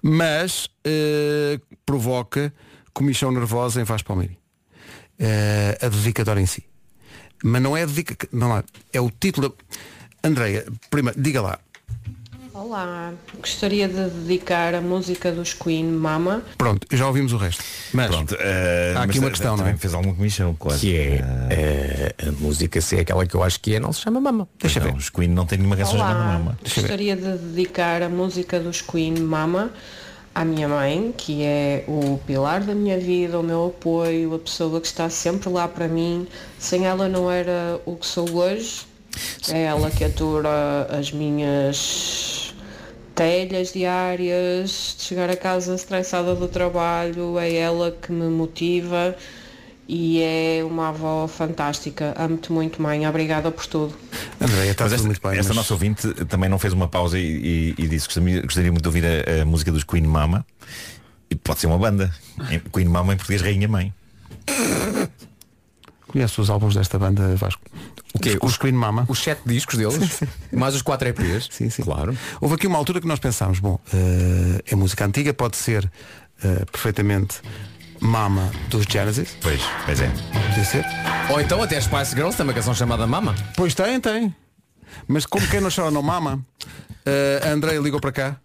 Speaker 1: mas eh, provoca comichão nervosa em Vasco Palmeiri. Eh, a dedicatória em si. Mas não é a dedica... não é, é o título. Andreia, primeiro, diga lá.
Speaker 17: Olá, gostaria de dedicar a música dos Queen Mama.
Speaker 1: Pronto, já ouvimos o resto. Mas
Speaker 5: Pronto, eh,
Speaker 1: há aqui
Speaker 5: mas,
Speaker 1: uma
Speaker 5: eh,
Speaker 1: questão, não é?
Speaker 5: fez alguma comissão, claro.
Speaker 6: Que é eh, a música se é aquela que eu acho que é, não se chama Mama.
Speaker 5: Deixa ver. Os Queen não têm nenhuma canção chamada Mama.
Speaker 17: gostaria de dedicar a música dos Queen Mama à minha mãe, que é o pilar da minha vida, o meu apoio, a pessoa que está sempre lá para mim. Sem ela não era o que sou hoje. É ela que atura as minhas telhas diárias, de chegar a casa estressada do trabalho, é ela que me motiva e é uma avó fantástica. Amo-te muito, mãe. Obrigada por tudo.
Speaker 1: Andréia, está tudo
Speaker 5: esta,
Speaker 1: muito bem.
Speaker 5: esta
Speaker 1: mas-
Speaker 5: nossa ouvinte também não fez uma pausa e, e, e disse que gostaria, gostaria muito de ouvir a, a música dos Queen Mama. E pode ser uma banda. Queen Mama em português Rainha Mãe.
Speaker 1: Conhece os álbuns desta banda Vasco?
Speaker 6: O quê?
Speaker 1: Os, os Queen Mama.
Speaker 6: Os sete discos deles, mais os quatro EPs.
Speaker 1: Sim, sim.
Speaker 6: Claro.
Speaker 1: Houve aqui uma altura que nós pensámos, bom, eh, é música antiga, pode ser eh, perfeitamente Mama dos Genesis.
Speaker 5: Pois, pois é.
Speaker 1: Podia ser.
Speaker 6: Ou então até as Spice Girls tem uma canção chamada Mama.
Speaker 1: Pois tem, tem. Mas como quem não chora não mama, a Andreia ligou para cá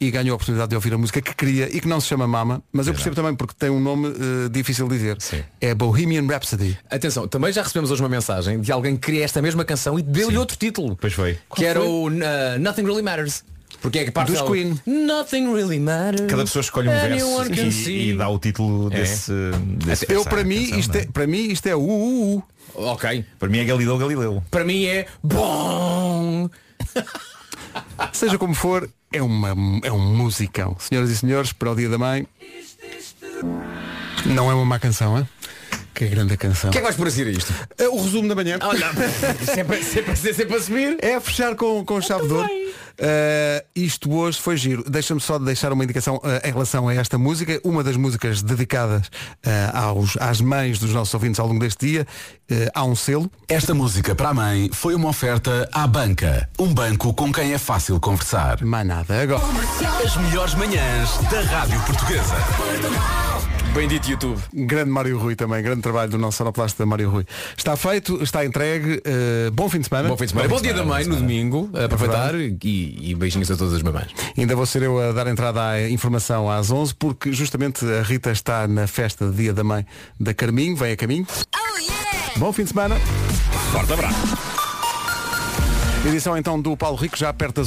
Speaker 1: e ganhou a oportunidade de ouvir a música que queria e que não se chama Mama, mas eu percebo também porque tem um nome eh, difícil de dizer. É Bohemian Rhapsody.
Speaker 6: Atenção, também já recebemos hoje uma mensagem de alguém que queria esta mesma canção e deu-lhe outro título.
Speaker 5: Pois foi.
Speaker 6: Que era o uh, Nothing Really Matters. Porque é que parte
Speaker 1: Dos Queen.
Speaker 6: Nothing really matters.
Speaker 5: Cada pessoa escolhe um
Speaker 6: Anyone
Speaker 5: verso e, e dá o título
Speaker 6: É.
Speaker 5: desse, desse
Speaker 1: Eu para mim,
Speaker 5: canção,
Speaker 1: isto
Speaker 5: não
Speaker 1: é, para mim isto é o uh, uh, uh.
Speaker 6: Ok.
Speaker 5: Para mim é Galileu Galileu.
Speaker 6: Para mim é bom.
Speaker 1: Seja como for, é, uma, é um musicão. Senhoras e senhores, para o dia da mãe. Não é uma má canção, hein? Que grande canção.
Speaker 6: O que é que vais por assim a isto?
Speaker 1: É O resumo da manhã.
Speaker 6: Olha, sempre, sempre, sempre a subir.
Speaker 1: É fechar com, com chave de ouro. Uh, isto hoje foi giro. Deixa-me só deixar uma indicação uh, em relação a esta música. Uma das músicas dedicadas uh, aos, às mães dos nossos ouvintes ao longo deste dia. Uh, há um selo.
Speaker 8: Esta música para a mãe foi uma oferta à banca. Um banco com quem é fácil conversar.
Speaker 1: Mais nada. Agora.
Speaker 8: As melhores manhãs da Rádio Portuguesa.
Speaker 6: Bendito YouTube.
Speaker 1: Grande Mário Rui também, grande trabalho do nosso sonoplasta Mário Rui. Está feito, está entregue. Uh, bom fim de semana.
Speaker 6: Bom fim de semana. Bom, dia da mãe no domingo. A aproveitar e, e beijinhos a todas as mamães.
Speaker 1: Ainda vou ser eu a dar entrada à informação às 11 porque justamente a Rita está na festa de Dia da Mãe da Carminho, vem a caminho. Bom fim de semana.
Speaker 5: Forte abraço.
Speaker 1: Edição então do Paulo Rico já perto das